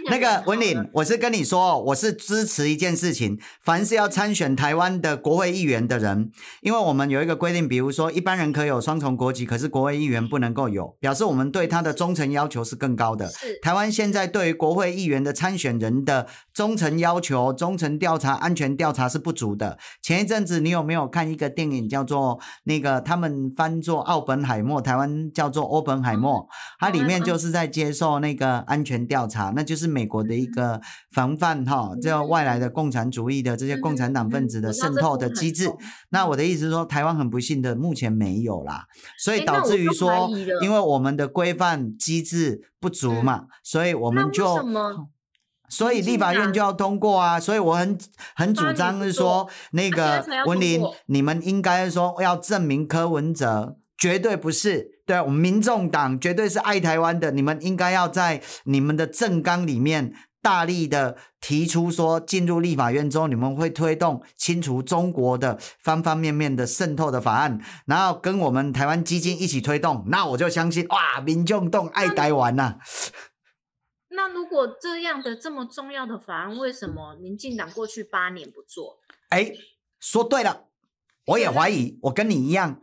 那个文岭，我是跟你说，我是支持一件事情，凡是要参选台湾的国会议员的人，因为我们有一个规定，比如说一般人可以有双重国籍，可是国会议员不能够有，表示我们对他的忠诚要求是更高的。是。台湾现在对于国会议员的参选人的忠诚要求、忠诚调查、安全调查是不足的。前一阵子你有没有看一个电影，叫做那个他们翻作奥本海默，台湾叫做欧本海默，它里面就是在接受那个安全调查，那就是美国的一个防范哈，这外来的共产主义的这些共产党分子的渗透的机制。那我的意思是说，台湾很不幸的目前没有啦，所以导致于说，因为我们的规范机制不足嘛，所以我们就。所以立法院就要通过啊，所以我很很主张是说，那个文林，你们应该说要证明柯文哲绝对不是，对我们民众党绝对是爱台湾的，你们应该要在你们的政纲里面大力的提出说，进入立法院之后，你们会推动清除中国的方方面面的渗透的法案，然后跟我们台湾基金一起推动，那我就相信哇，民众党爱台湾呐、啊。那如果这样的这么重要的法案，为什么民进党过去八年不做？哎，说对了，我也怀疑，我跟你一样。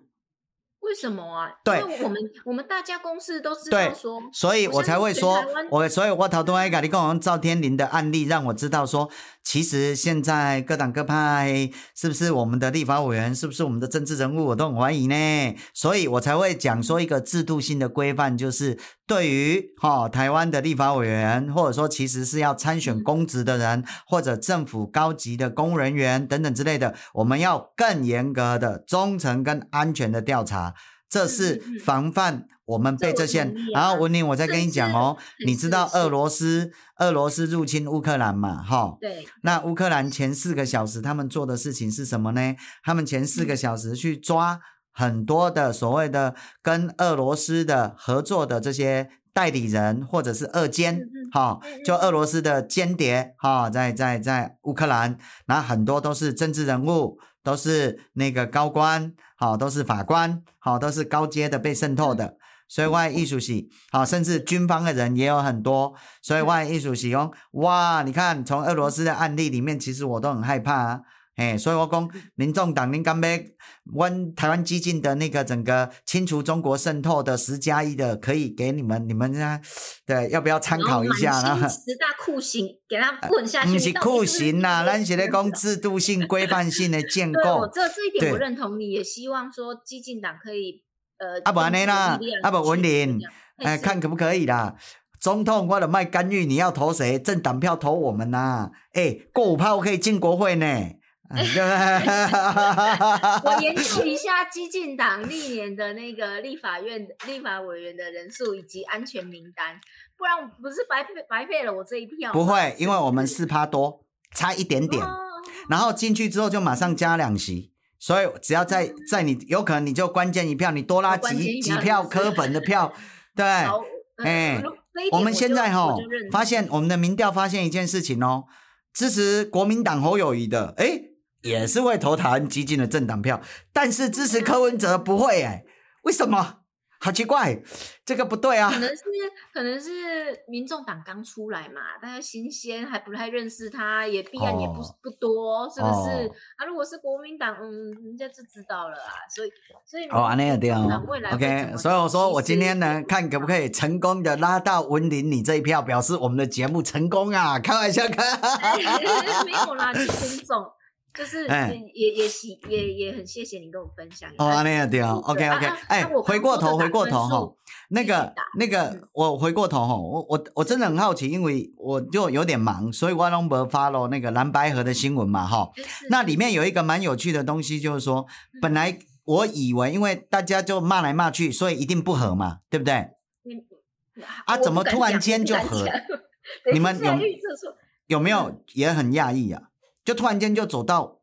为什么啊？对，因为我们我们大家公司都知道说，所以我才会说，我所以我头都爱跟你讲赵天林的案例，让我知道说，其实现在各党各派是不是我们的立法委员，是不是我们的政治人物，我都很怀疑呢。所以我才会讲说一个制度性的规范，就是对于哈、哦、台湾的立法委员，或者说其实是要参选公职的人，或者政府高级的公务人员等等之类的，我们要更严格的忠诚跟安全的调查。这是防范我们被这些，然后文玲，我再跟你讲哦，你知道俄罗斯俄罗斯入侵乌克兰嘛？哈，对。那乌克兰前四个小时他们做的事情是什么呢？他们前四个小时去抓很多的所谓的跟俄罗斯的合作的这些代理人或者是俄奸，哈，就俄罗斯的间谍，哈，在在在乌克兰，那很多都是政治人物，都是那个高官。好，都是法官，好，都是高阶的被渗透的，所以外艺术系，好，甚至军方的人也有很多，所以外艺术系哦，哇，你看从俄罗斯的案例里面，其实我都很害怕啊。哎，所以我讲，民众党，您刚被湾台湾激进的那个整个清除中国渗透的十加一的，可以给你们，你们呢？对，要不要参考一下呢？十大酷刑，给他滚下去。不是酷刑呐、啊，咱是咧讲制度性、规范性的建构。这这一点我认同你，也希望说激进党可以呃。阿不安尼啦，阿不文林，哎，看可不可以啦？总统或者卖干预，你要投谁？政党票投我们呐、啊？哎，过五趴我可以进国会呢。我研究一下激进党历年的那个立法院立法委员的人数以及安全名单，不然不是白费白费了我这一票。不会，因为我们四趴多，差一点点，哦、然后进去之后就马上加两席，所以只要在在你有可能你就关键一票，你多拉几几票 科本的票，对，哎、嗯，我们现在哈发现我们的民调发现一件事情哦，支持国民党侯友谊的，哎。也是会投台湾激进的政党票，但是支持柯文哲不会哎，为什么？好奇怪，这个不对啊。可能是可能是民众党刚出来嘛，大家新鲜还不太认识他，也必然也不不多，哦、是不是？哦、啊，如果是国民党，嗯，人家就知道了啊。所以所以哦，那样对哦。OK，所以我说我今天呢，看可不可以成功的拉到文林你这一票，表示我们的节目成功啊！开玩笑，开。没有啦，你尊重。就是也也也喜也也很谢谢你跟我分享。哦，那样对哦，OK OK。哎，回过头回过头哈，那个那个我回过头哈，我我我真的很好奇，因为我就有点忙，所以我都没 follow 那个蓝白河的新闻嘛哈。那里面有一个蛮有趣的东西，就是说，本来我以为因为大家就骂来骂去，所以一定不合嘛，对不对？啊，怎么突然间就合？你们有有没有也很讶异啊？就突然间就走到，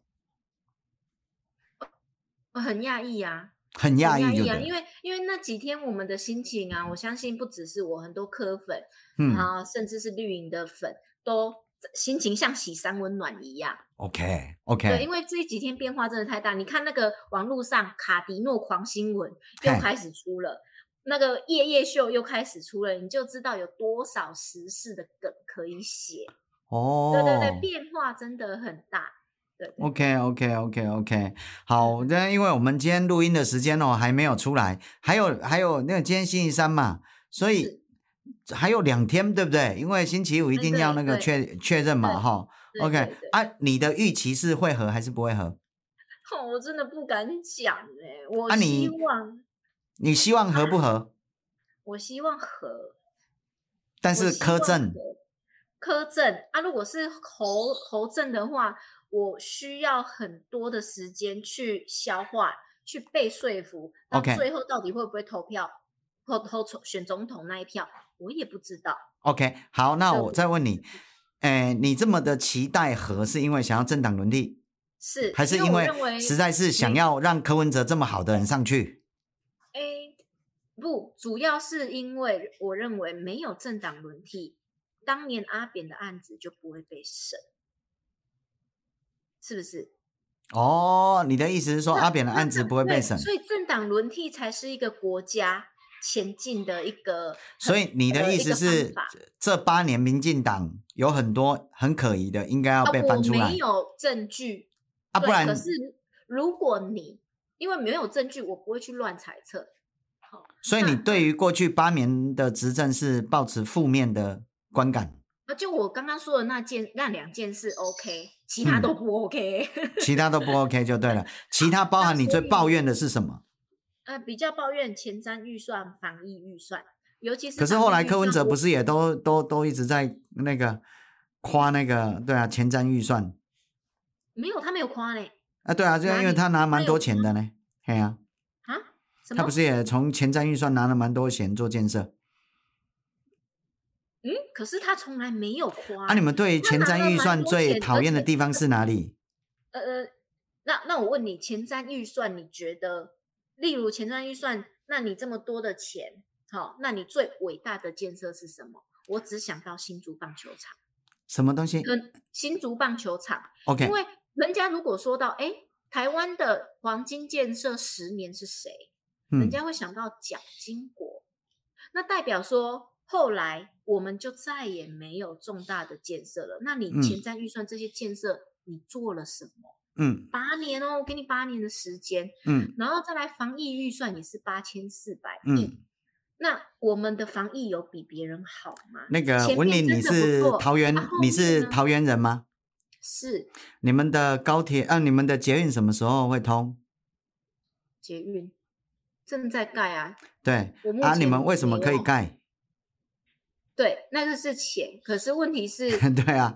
我很讶异啊，很讶异啊，因为因为那几天我们的心情啊，我相信不只是我，很多科粉，嗯，然后甚至是绿营的粉，都心情像洗三温暖一样。OK OK，对，因为这几天变化真的太大，你看那个网络上卡迪诺狂新闻又开始出了。那个夜夜秀又开始出了，你就知道有多少时事的梗可以写哦。对对对，变化真的很大。对，，OK OK OK OK，好，那因为我们今天录音的时间哦还没有出来，还有还有那个今天星期三嘛，所以还有两天，对不对？因为星期五一定要那个确确认嘛，哈。OK，啊，你的预期是会合还是不会合？哦，我真的不敢讲哎，我希望。啊你希望合不合？啊、我希望合，但是柯正，柯正啊，如果是侯侯正的话，我需要很多的时间去消化，去被说服。到最后到底会不会投票投投选总统那一票，我也不知道。OK，好，那我再问你，哎，你这么的期待和，是因为想要政党轮替，是还是因为实在是想要让柯文哲这么好的人上去？不，主要是因为我认为没有政党轮替，当年阿扁的案子就不会被审，是不是？哦，你的意思是说阿扁的案子不会被审，所以政党轮替才是一个国家前进的一个。所以你的意思是，这八年民进党有很多很可疑的，应该要被翻出来。我没有证据啊，不然可是如果你因为没有证据，我不会去乱猜测。所以你对于过去八年的执政是抱持负面的观感？啊，就我刚刚说的那件、那两件事 OK，其他都不 OK，嗯、其他都不 OK 就对了。其他包含你最抱怨的是什么？呃，比较抱怨前瞻预算、防疫预算，尤其是。可是后来柯文哲不是也都都都一直在那个夸那个对啊前瞻预算？没有，他没有夸呢。啊，对啊，就因为他拿蛮多钱的呢，对啊。他不是也从前瞻预算拿了蛮多钱做建设？嗯，可是他从来没有夸。啊，你们对前瞻预算最讨厌的地方是哪里？呃呃，那那我问你，前瞻预算你觉得，例如前瞻预算，那你这么多的钱，好、哦，那你最伟大的建设是什么？我只想到新竹棒球场。什么东西？跟新竹棒球场。OK，因为人家如果说到，哎，台湾的黄金建设十年是谁？人家会想到蒋经国，那代表说后来我们就再也没有重大的建设了。那你前瞻预算这些建设，你做了什么？嗯，八年哦，我给你八年的时间。嗯，然后再来防疫预算也是八千四百亿。嗯，那我们的防疫有比别人好吗？那个文林，你是桃园，啊，你是桃园人吗？是。你们的高铁啊，你们的捷运什么时候会通？捷运。正在盖啊，对啊，你们为什么可以盖？对，那个是钱，可是问题是，对啊，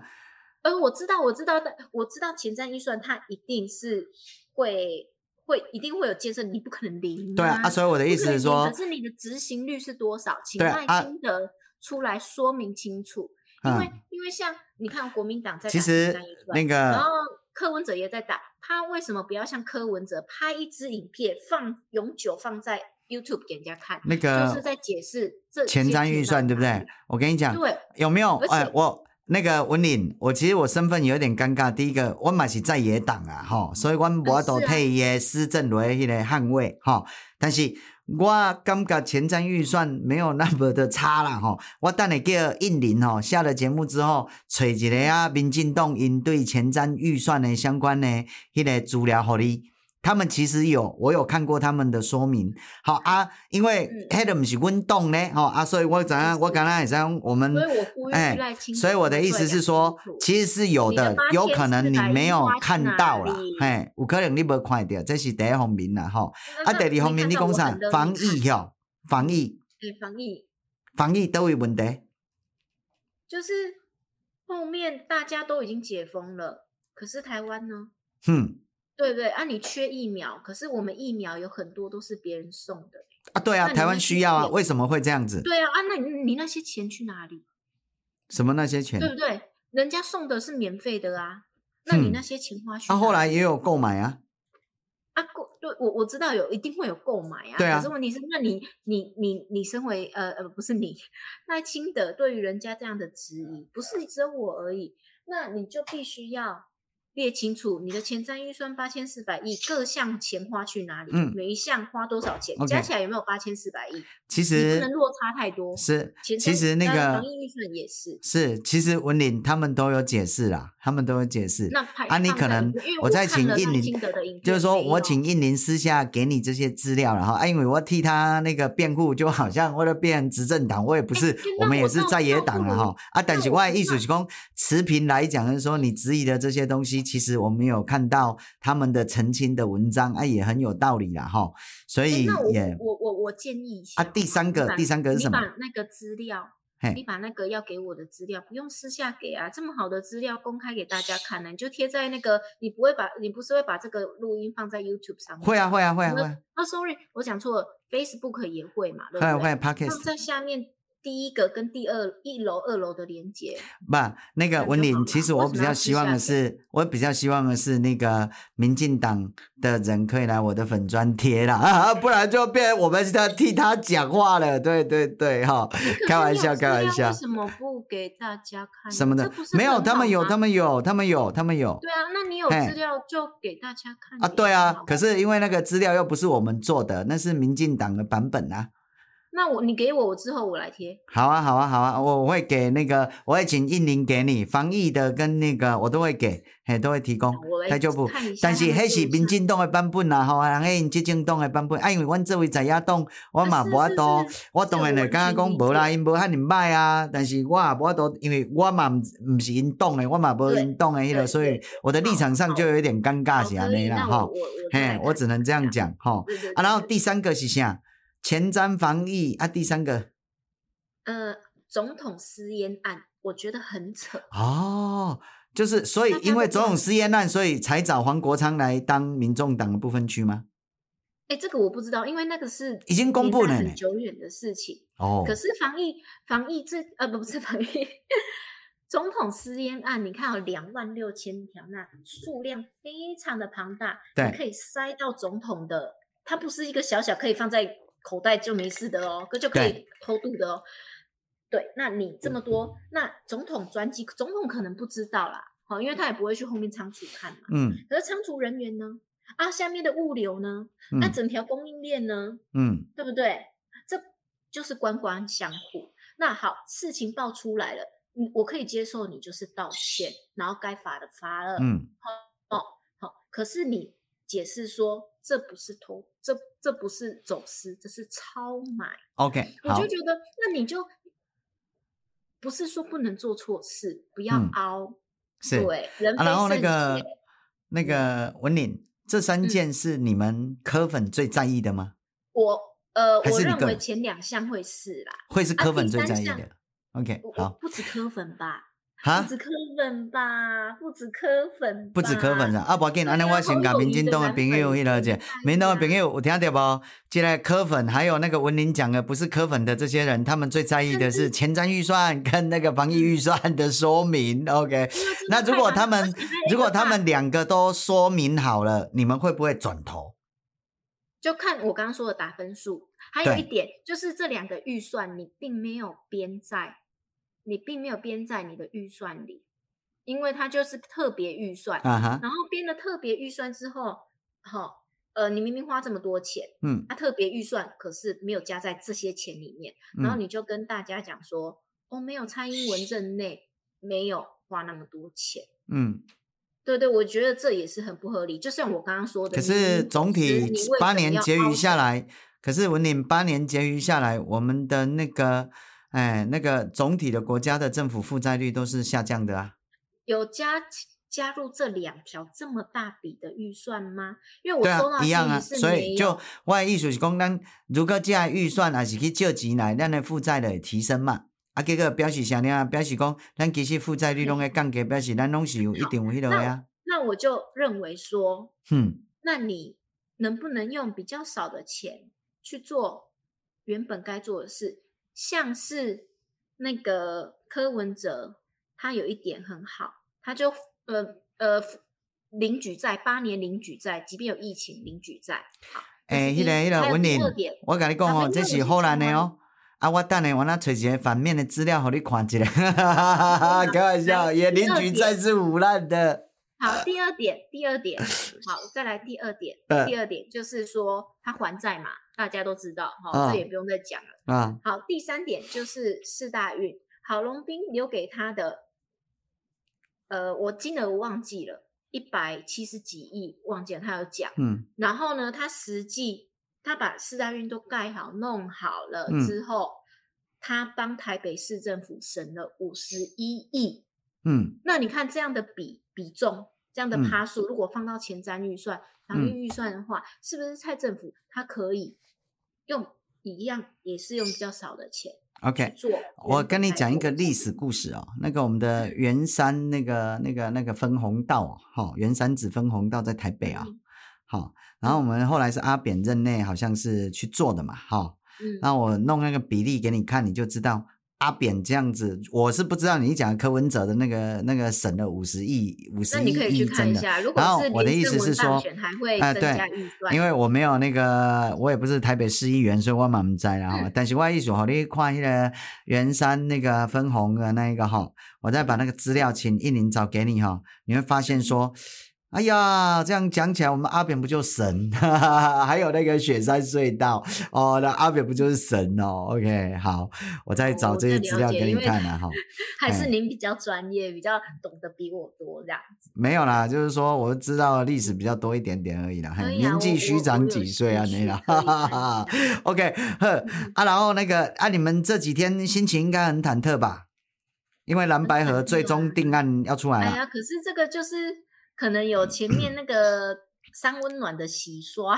呃，我知道，我知道的，我知道前瞻预算它一定是会会一定会有建设，你不可能零啊。对啊，啊，所以我的意思是说，可是你的执行率是多少？请赖清德出来说明清楚，啊、因为因为像你看国民党在其实那个，然后。柯文哲也在打，他为什么不要像柯文哲拍一支影片放永久放在 YouTube 给人家看？那个就是在解释这前瞻预算，对不对？我跟你讲，对，有没有？哎，我那个文林，我其实我身份有点尴尬。第一个，我嘛是在野党啊，吼，所以我无法度替伊的施政来迄个捍卫，吼，但是。我感觉前瞻预算没有那么的差啦吼，我等下叫印林吼下了节目之后，找一个啊，民进党应对前瞻预算的相关的迄个资料给你。他们其实有，我有看过他们的说明。好啊，因为迄个不是温动呢，吼啊，所以我怎样，我刚刚也在我们，哎，所以我的意思是说，其实是有的，有可能你没有看到啦，嘿，有可能你没看到，这是第一方面啦，吼。啊，第二方面你讲啥？防疫哟，防疫，防疫，防疫都有问题，就是后面大家都已经解封了，可是台湾呢？嗯。对对啊，你缺疫苗，可是我们疫苗有很多都是别人送的啊。对啊，台湾需要啊，为什么会这样子？对啊，啊，那你你那些钱去哪里？什么那些钱？对不对？人家送的是免费的啊，那你那些钱花去？他、嗯啊、后来也有购买啊。啊，购对我我知道有一定会有购买啊。对啊。可是问题是，那你你你你身为呃呃不是你那清德对于人家这样的质疑，不是只有我而已，那你就必须要。列清楚你的前瞻预算八千四百亿，各项钱花去哪里？嗯，每一项花多少钱？Okay. 加起来有没有八千四百亿？其实不能落差太多。是，其实那个防疫预算也是。是，其实文林他们都有解释啦，他们都有解释。那啊，你可能我再请印林，就是说我请印林私下给你这些资料，然后啊，因为我替他那个辩护，就好像为了变执政党，我也不是，欸、我们也是在野党了哈。啊，但是我的意思是说，持平来讲，就是说你质疑的这些东西。其实我们有看到他们的澄清的文章，啊，也很有道理啦哈，所以也我我我建议一下啊，第三个第三个是什么？你把那个资料，你把那个要给我的资料，不用私下给啊，这么好的资料公开给大家看呢，你就贴在那个，你不会把你不是会把这个录音放在 YouTube 上面？会啊会啊会啊会啊。啊，sorry，我讲错了，Facebook 也会嘛，对不对？会会放在下面。第一个跟第二一楼、二楼的连接，不，那个文林，其实我比较希望的是，我比较希望的是那个民进党的人可以来我的粉专贴啦啊，不然就变我们是在替他讲话了。对对对，哈，开玩笑，开玩笑。为什么不给大家看？什么的？没有，他们有，他们有，他们有，他们有。对啊，那你有资料就给大家看啊。对啊，可是因为那个资料又不是我们做的，那是民进党的版本啊。那我你给我，我之后我来贴。好啊，好啊，好啊，我我会给那个，我会请印宁给你防疫的跟那个，我都会给，嘿，都会提供。台就不，但是那是民进党的版本啦，吼，人家用执政党的版本，啊，因为阮这位在野党，我嘛无法度，我当然会刚刚讲无啦，因无遐尔歹啊，但是我也无法度，因为我嘛唔唔是因党的，我嘛无因党的迄个，所以我的立场上就有点尴尬是安尼啦，吼，嘿，我只能这样讲，吼，啊，然后第三个是啥？前瞻防疫啊，第三个，呃，总统私烟案，我觉得很扯哦，就是所以因为总统私烟案，所以才找黄国昌来当民众党的不分区吗？哎，这个我不知道，因为那个是已经公布了，很久远的事情哦。可是防疫防疫这呃不不是防疫，总统私烟案，你看有两万六千条，那数量非常的庞大，对，可以塞到总统的，它不是一个小小可以放在。口袋就没事的哦，可就可以偷渡的哦。对，那你这么多，那总统专机，总统可能不知道啦，好，因为他也不会去后面仓储看嘛。嗯。可是仓储人员呢？啊，下面的物流呢？那、整条供应链呢？嗯，对不对？这就是官官相护。那好，事情爆出来了，我可以接受你就是道歉，然后该罚的罚了。嗯。好，好，可是你解释说。这不是偷，这这不是走私，这是超买。OK，我就觉得，那你就不是说不能做错事，不要凹。嗯、是，对。人、啊、然后那个那个文岭，这三件是你们柯粉最在意的吗？我呃，我认为前两项会是啦，会是柯粉最在意的。啊、OK，好，不止柯粉吧。不止柯粉吧，不止柯粉，不止柯粉啊！啊，不要紧，安尼我先甲民进党的朋友迄个者，民进党的朋友有听到不？进来柯粉，还有那个文林讲的不是柯粉的这些人，他们最在意的是前瞻预算跟那个防疫预算的说明。OK，那如果他们如果他们两个都说明好了，你们会不会转头？就看我刚刚说的打分数。还有一点就是这两个预算你并没有编在。你并没有编在你的预算里，因为它就是特别预算。Uh -huh. 然后编了特别预算之后，好，呃，你明明花这么多钱，嗯，它特别预算可是没有加在这些钱里面，然后你就跟大家讲说，嗯、哦，没有蔡英文任内没有花那么多钱，嗯，对对，我觉得这也是很不合理。就像我刚刚说的，可是总体八年结余下来，可是文林八年结余下来，我们的那个。哎，那个总体的国家的政府负债率都是下降的啊。有加加入这两条这么大笔的预算吗？因为我收到的是一样啊，所以就我的意思是讲，咱如果这预算还是去借钱来，咱的负债的提升嘛。啊，结果表示啥呢？表示讲，咱其实负债率拢会降低，表示咱拢是有一定有迄个呀。那我就认为说，嗯，那你能不能用比较少的钱去做原本该做的事？像是那个柯文哲他有一点很好，他就呃呃零举债，八年零举债，即便有疫情零举债。好，哎，那个迄个文玲，我跟你讲哦，这是好难的哦。啊，我等下我那找一个反面的资料，给你看一下。开玩笑，也零举债是腐烂的。好，第二点，第二点，好，再来第二点，第二点就是说他还债嘛，大家都知道，哈，这也不用再讲了。啊，好，第三点就是四大运，郝龙斌留给他的，呃，我金额我忘记了，一百七十几亿，忘记了，他有讲。嗯，然后呢，他实际他把四大运都盖好弄好了之后，他帮台北市政府省了五十一亿。嗯，那你看这样的比比重，这样的趴数，如果放到前瞻预算、防疫预算的话，是不是蔡政府他可以用一样，也是用比较少的钱？OK，做。我跟你讲一个历史故事哦，那个我们的圆山那个那个那个分红道，哈，圆山子分红道在台北啊，好，然后我们后来是阿扁任内，好像是去做的嘛，哈，嗯，那我弄那个比例给你看，你就知道。阿扁这样子，我是不知道你讲柯文哲的那个那个省了五十亿五十亿，亿真的。然后我的意思是说，对，因为我没有那个，我也不是台北市议员，所以我蛮不知道哈。嗯、但是我意思哈，你看那个圆山那个分红的那一个哈，我再把那个资料请一林找给你哈，你会发现说。哎呀，这样讲起来，我们阿扁不就神？哈哈哈，还有那个雪山隧道哦，那阿扁不就是神哦？OK，好，我再找这些资料给你看了哈。还是您比较专业，比较懂得比我多这样子。没有啦，就是说我知道历史比较多一点点而已啦。年纪虚长几岁啊？你啦，哈哈哈。OK，呵啊，然后那个啊，你们这几天心情应该很忐忑吧？因为蓝白河最终定案要出来了。哎呀，可是这个就是。可能有前面那个三温暖的洗刷，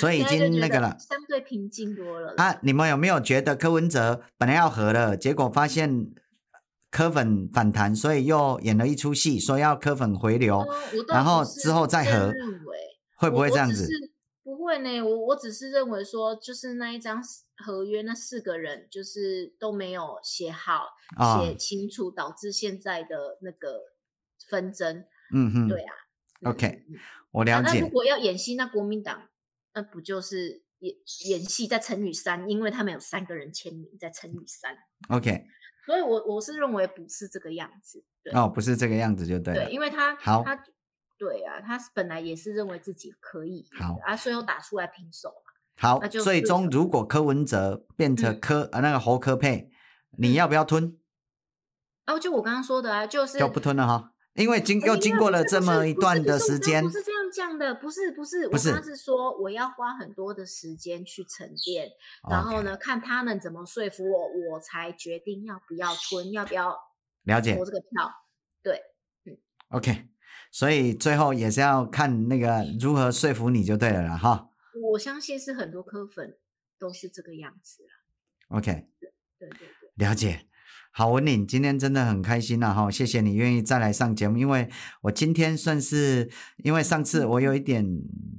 所以已经那个了，相对平静多了。啊，你们有没有觉得柯文哲本来要和了，结果发现柯粉反弹，所以又演了一出戏，说要柯粉回流，嗯、然后之后再和，会不会这样子？不会呢，我我只是认为说，就是那一张合约，那四个人就是都没有写好、写清楚，哦、导致现在的那个纷争。嗯哼，对啊，OK，我了解。那如果要演戏，那国民党那不就是演演戏在乘以三？因为他们有三个人签名在乘以三。OK，所以我我是认为不是这个样子。哦，不是这个样子就对了。对，因为他好，他对啊，他本来也是认为自己可以。好啊，最后打出来平手嘛。好，最终如果柯文哲变成柯啊那个侯柯佩，你要不要吞？哦，就我刚刚说的啊，就是就不吞了哈。因为经又经过了这么一段的时间，不是这样讲的，不是不是，不是，我刚是说我要花很多的时间去沉淀，然后呢，看他们怎么说服我，我才决定要不要吞，要不要了解投这个票。对，嗯，OK，所以最后也是要看那个如何说服你就对了啦哈。我相信是很多科粉都是这个样子了。OK，对对对对，了解。好，文岭，今天真的很开心了哈，谢谢你愿意再来上节目，因为我今天算是因为上次我有一点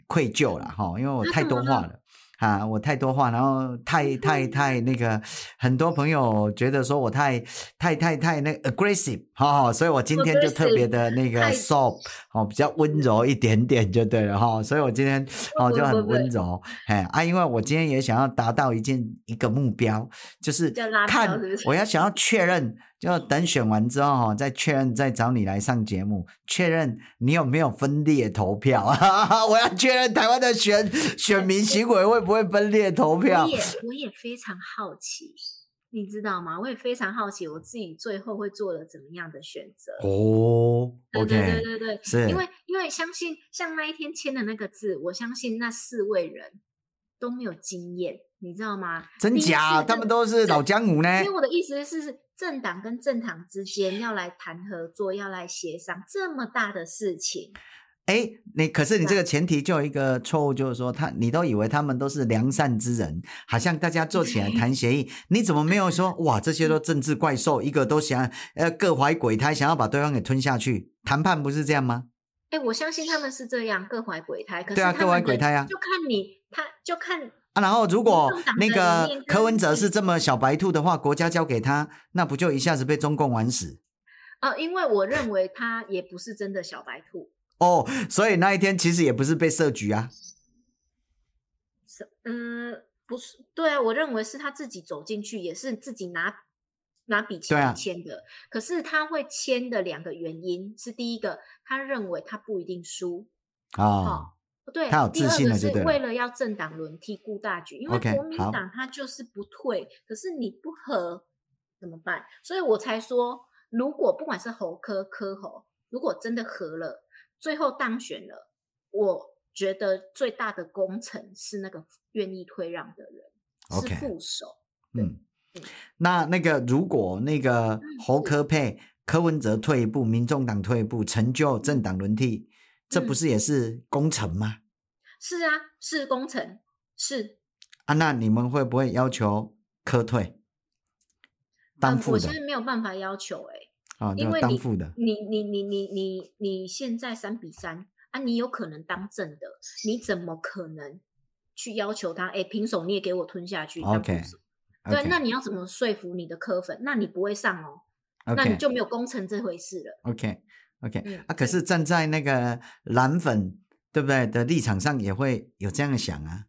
愧疚了哈，因为我太多话了。啊，我太多话，然后太太 太那个，很多朋友觉得说我太太太太那 aggressive 哈、哦，所以我今天就特别的那个 soft 哦，比较温柔一点点就对了哈、哦，所以我今天哦就很温柔，哎啊，因为我今天也想要达到一件一个目标，就是看我要想要确认。就等选完之后哈，再确认，再找你来上节目，确认你有没有分裂投票啊？我要确认台湾的选选民行为会不会分裂投票？我也我也非常好奇，你知道吗？我也非常好奇，我自己最后会做了怎么样的选择？哦对对对对对，是因为因为相信像那一天签的那个字，我相信那四位人都没有经验。你知道吗？真假？他们都是老江湖呢。因为我的意思是，政党跟政党之间要来谈合作，要来协商这么大的事情。哎，你可是你这个前提就有一个错误，就是说他你都以为他们都是良善之人，好像大家坐起来 谈协议，你怎么没有说哇？这些都政治怪兽，一个都想呃各怀鬼胎，想要把对方给吞下去。谈判不是这样吗？哎，我相信他们是这样各怀鬼胎。可是对啊，各怀鬼胎啊，就看你，他就看。啊，然后如果那个柯文哲是这么小白兔的话，国家交给他，那不就一下子被中共玩死？呃，因为我认为他也不是真的小白兔哦，所以那一天其实也不是被设局啊。是，嗯，不是，对啊，我认为是他自己走进去，也是自己拿拿笔签签的。啊、可是他会签的两个原因是：第一个，他认为他不一定输哦。哦对，他有自信了就对了。第二个是为了要政党轮替顾大局，因为国民党他就是不退，okay, 可是你不和怎么办？所以我才说，如果不管是侯科科侯，如果真的和了，最后当选了，我觉得最大的功臣是那个愿意退让的人，okay, 是副手。嗯，嗯那那个如果那个侯科配柯文哲退一步，民众党退一步，成就政党轮替。这不是也是工程吗？是啊，是工程，是啊。那你们会不会要求科退？当副的，嗯、我其实没有办法要求哎、欸，啊、哦，因为当副的，你你你你你你你现在三比三啊，你有可能当正的，你怎么可能去要求他？哎，平手你也给我吞下去？OK，对，那你要怎么说服你的科粉？那你不会上哦.那你就没有工程这回事了。OK。OK，、嗯、啊，可是站在那个蓝粉对不对的立场上，也会有这样想啊。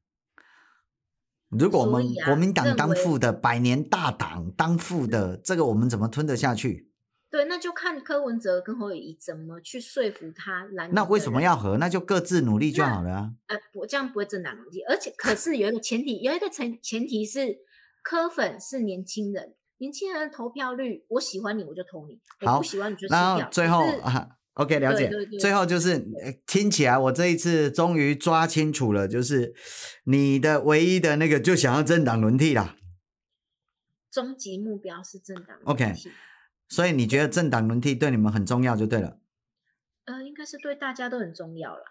如果我们国民党当副的、啊、百年大党当副的，这个我们怎么吞得下去？对，那就看柯文哲跟侯友谊怎么去说服他蓝。那为什么要和？那就各自努力就好了啊。呃，我这样不会政党轮替，而且可 是有一个前提，有一个前前提是柯粉是年轻人。年轻人的投票率，我喜欢你我就投你，好，我不喜欢你就。然后最后啊，OK，了解。对对对，最后就是听起来，我这一次终于抓清楚了，就是你的唯一的那个就想要政党轮替啦。终极目标是政党轮替。OK，所以你觉得政党轮替对你们很重要就对了。呃，应该是对大家都很重要了。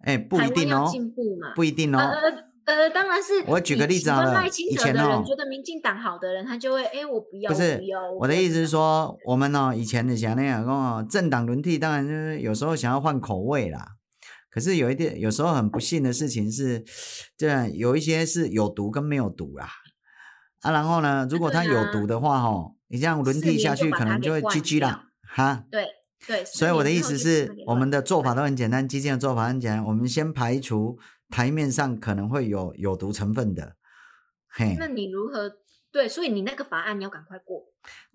哎，不一定哦，进步嘛，不一定哦。呃呃，当然是。我举个例子好了，以前哦，觉得民进党好的人，他就会，哎，我不要，不是，我，的意思是说，我们呢，以前的想那样哦，政党轮替，当然就是有时候想要换口味啦。可是有一点，有时候很不幸的事情是，这样有一些是有毒跟没有毒啦。啊，然后呢，如果他有毒的话，哈，你这样轮替下去，可能就会 GG 了，哈。对对。所以我的意思是，我们的做法都很简单，基金的做法很简单，我们先排除。台面上可能会有有毒成分的，嘿，那你如何对？所以你那个法案你要赶快过。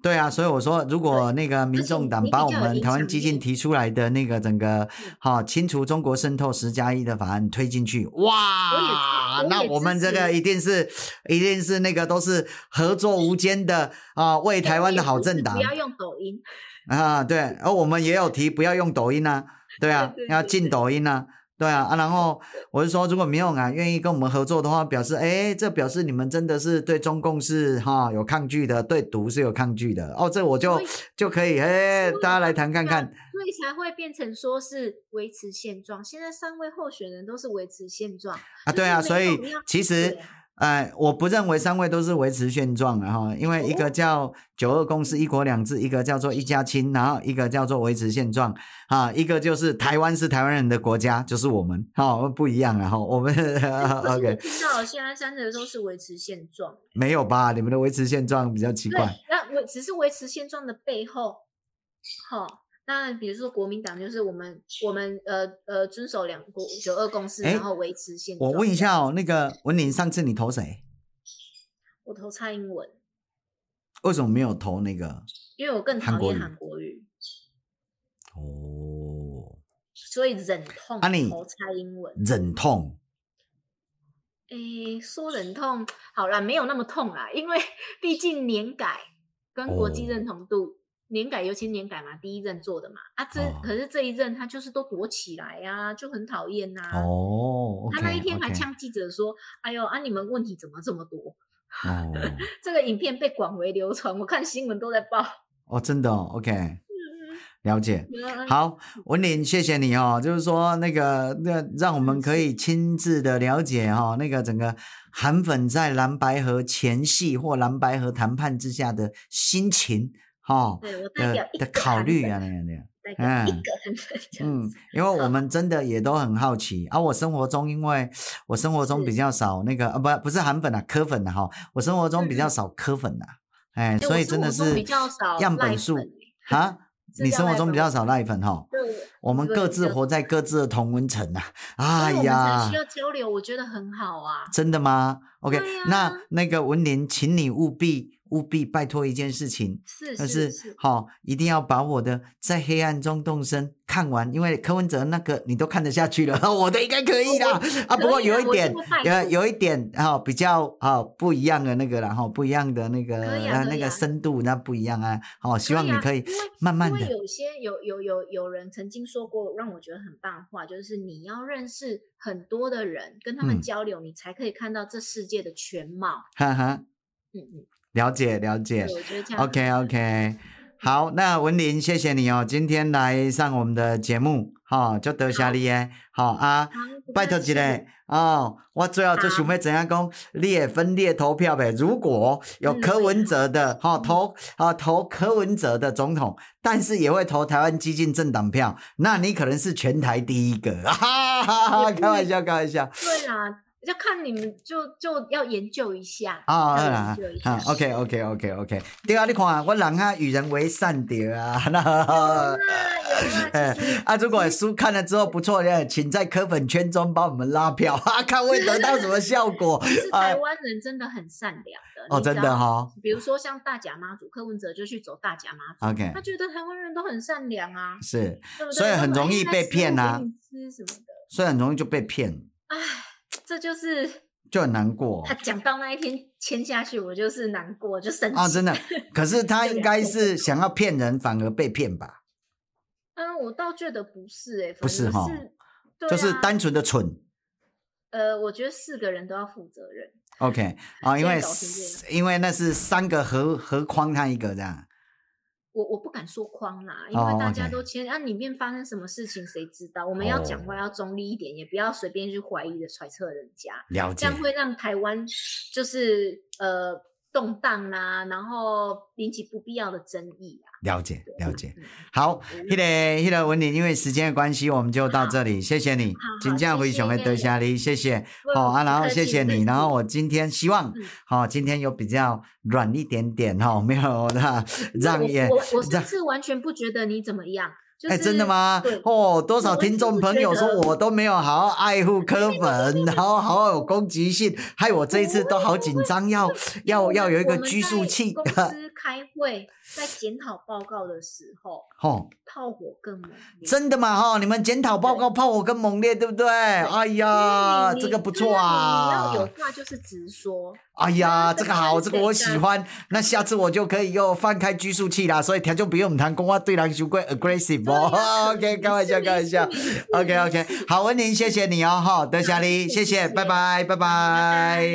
对啊，所以我说，如果那个民众党把我们台湾基进提出来的那个整个好、哦、清除中国渗透十加一的法案推进去，哇，那我们这个一定是一定是那个都是合作无间的啊，为台湾的好政党。不要用抖音 啊，对，而我们也有提不要用抖音啊，对啊，要禁抖音啊。对啊，啊，然后我是说，如果民众党愿意跟我们合作的话，表示，哎，这表示你们真的是对中共是哈有抗拒的，对毒是有抗拒的，哦，这我就就可以，哎，大家来谈看看，所以才会变成说是维持现状。现在三位候选人都是维持现状啊，对啊，所以其实。哎，我不认为三位都是维持现状的哈，因为一个叫九二共识、一国两制，一个叫做一家亲，然后一个叫做维持现状啊，一个就是台湾是台湾人的国家，就是我们，哈，不一样啊哈，我们 OK。听到现在三个都是维持现状，没有吧？你们的维持现状比较奇怪。那维只是维持现状的背后，好。那比如说国民党就是我们我们呃呃遵守两国九二共识，然后维持现状。我问一下哦，那个文林，上次你投谁？我投蔡英文。为什么没有投那个？因为我更讨厌韩国瑜。哦。所以忍痛投蔡英文。忍痛。诶，说忍痛好啦，没有那么痛啦，因为 毕竟年改跟国际认同度。哦年改尤其年改嘛，第一任做的嘛，啊这、哦、可是这一任他就是都躲起来呀、啊，就很讨厌呐。哦他那一天还呛记者说：“ okay. 哎呦啊，你们问题怎么这么多？”哦、这个影片被广为流传，我看新闻都在报。哦，真的哦，OK，了解。好，文林，谢谢你哦，就是说那个那让我们可以亲自的了解哈、哦，那个整个韩粉在蓝白河前戏或蓝白河谈判之下的心情。哦，对我代表的考虑啊，那样那样。带给一个人这样子。嗯，因为我们真的也都很好奇啊。我生活中，因为我生活中比较少那个啊，不不是韩粉啊，科粉的哈。我生活中比较少科粉的，哎，所以真的是样本数啊。你生活中比较 少赖粉哈，我们各自活在各自的同温层呐。哎呀，需要交流，我觉得很好啊。真的吗？OK，那那个文林，请你务必。务必拜托一件事情，是是是，好、哦，一定要把我的在黑暗中动身看完，因为柯文哲那个你都看得下去了，我的应该可以啦。啊，不过有一点，有有一点啊、哦，比较啊、哦、不一样的那个然后、哦、不一样的那个、啊啊、那个深度那不一样啊。好、哦，希望你可以慢慢的。因为有些有有有有人曾经说过让我觉得很棒的话，就是你要认识很多的人，跟他们交流，嗯、你才可以看到这世界的全貌。哈哈，嗯嗯。了解了解，OK OK，好，那文林，谢谢你哦，今天来上我们的节目，哈、哦，就多谢你诶，好，好啊，拜托一下哦，我最后就想问怎样讲，你也分裂投票呗，如果有柯文哲的，哈、嗯哦，投啊投柯文哲的总统，但是也会投台湾激进政党票，那你可能是全台第一个，哈哈哈，开玩笑，开玩笑，对啊。要看你们就就要研究一下啊，研究一下。OK OK OK OK，对啊，你看我人啊与人为善的啊，那啊，如果书看了之后不错，请在科粉圈中帮我们拉票啊，看会得到什么效果。是台湾人真的很善良的哦，真的哈。比如说像大甲妈祖，柯文哲就去走大甲妈祖，OK，他觉得台湾人都很善良啊，是，所以很容易被骗啊，吃什么的，所以很容易就被骗。唉。这就是就很难过。他讲到那一天签下去，我就是难过，就生气啊！真的，可是他应该是想要骗人，反而被骗吧？嗯，我倒觉得不是哎、欸，不是哈，就是单纯的蠢。呃，我觉得四个人都要负责任。OK 啊，因为因为那是三个合合框他一个这样。我我不敢说框啦，因为大家都签，那、oh, okay. 啊、里面发生什么事情谁知道？我们要讲话要中立一点，oh. 也不要随便去怀疑的揣测人家，了，这样会让台湾就是呃动荡啦，然后引起不必要的争议啊。了解了解，好，那个那个文林，因为时间的关系，我们就到这里，谢谢你，真正非常的多谢你，谢谢，好啊，然后谢谢你，然后我今天希望，好，今天有比较软一点点哈，没有的让也，我我这次完全不觉得你怎么样。哎，真的吗？哦，多少听众朋友说我都没有好好爱护柯粉，然后好有攻击性，害我这一次都好紧张，要要要有一个拘束器。公 司开会，在检讨报告的时候，哦，炮火更猛烈，真的嘛哈？你们检讨报告炮火更猛烈，对不对？哎呀，这个不错啊！你要有话就是直说。哎呀，这个好，这个我喜欢。那下次我就可以又放开拘束器啦，所以谈就不用谈公话对篮球柜 aggressive 哦。OK，开玩笑，开玩笑。OK OK，好，文玲，谢谢你哦。好，得下丽，谢谢，拜拜，拜拜。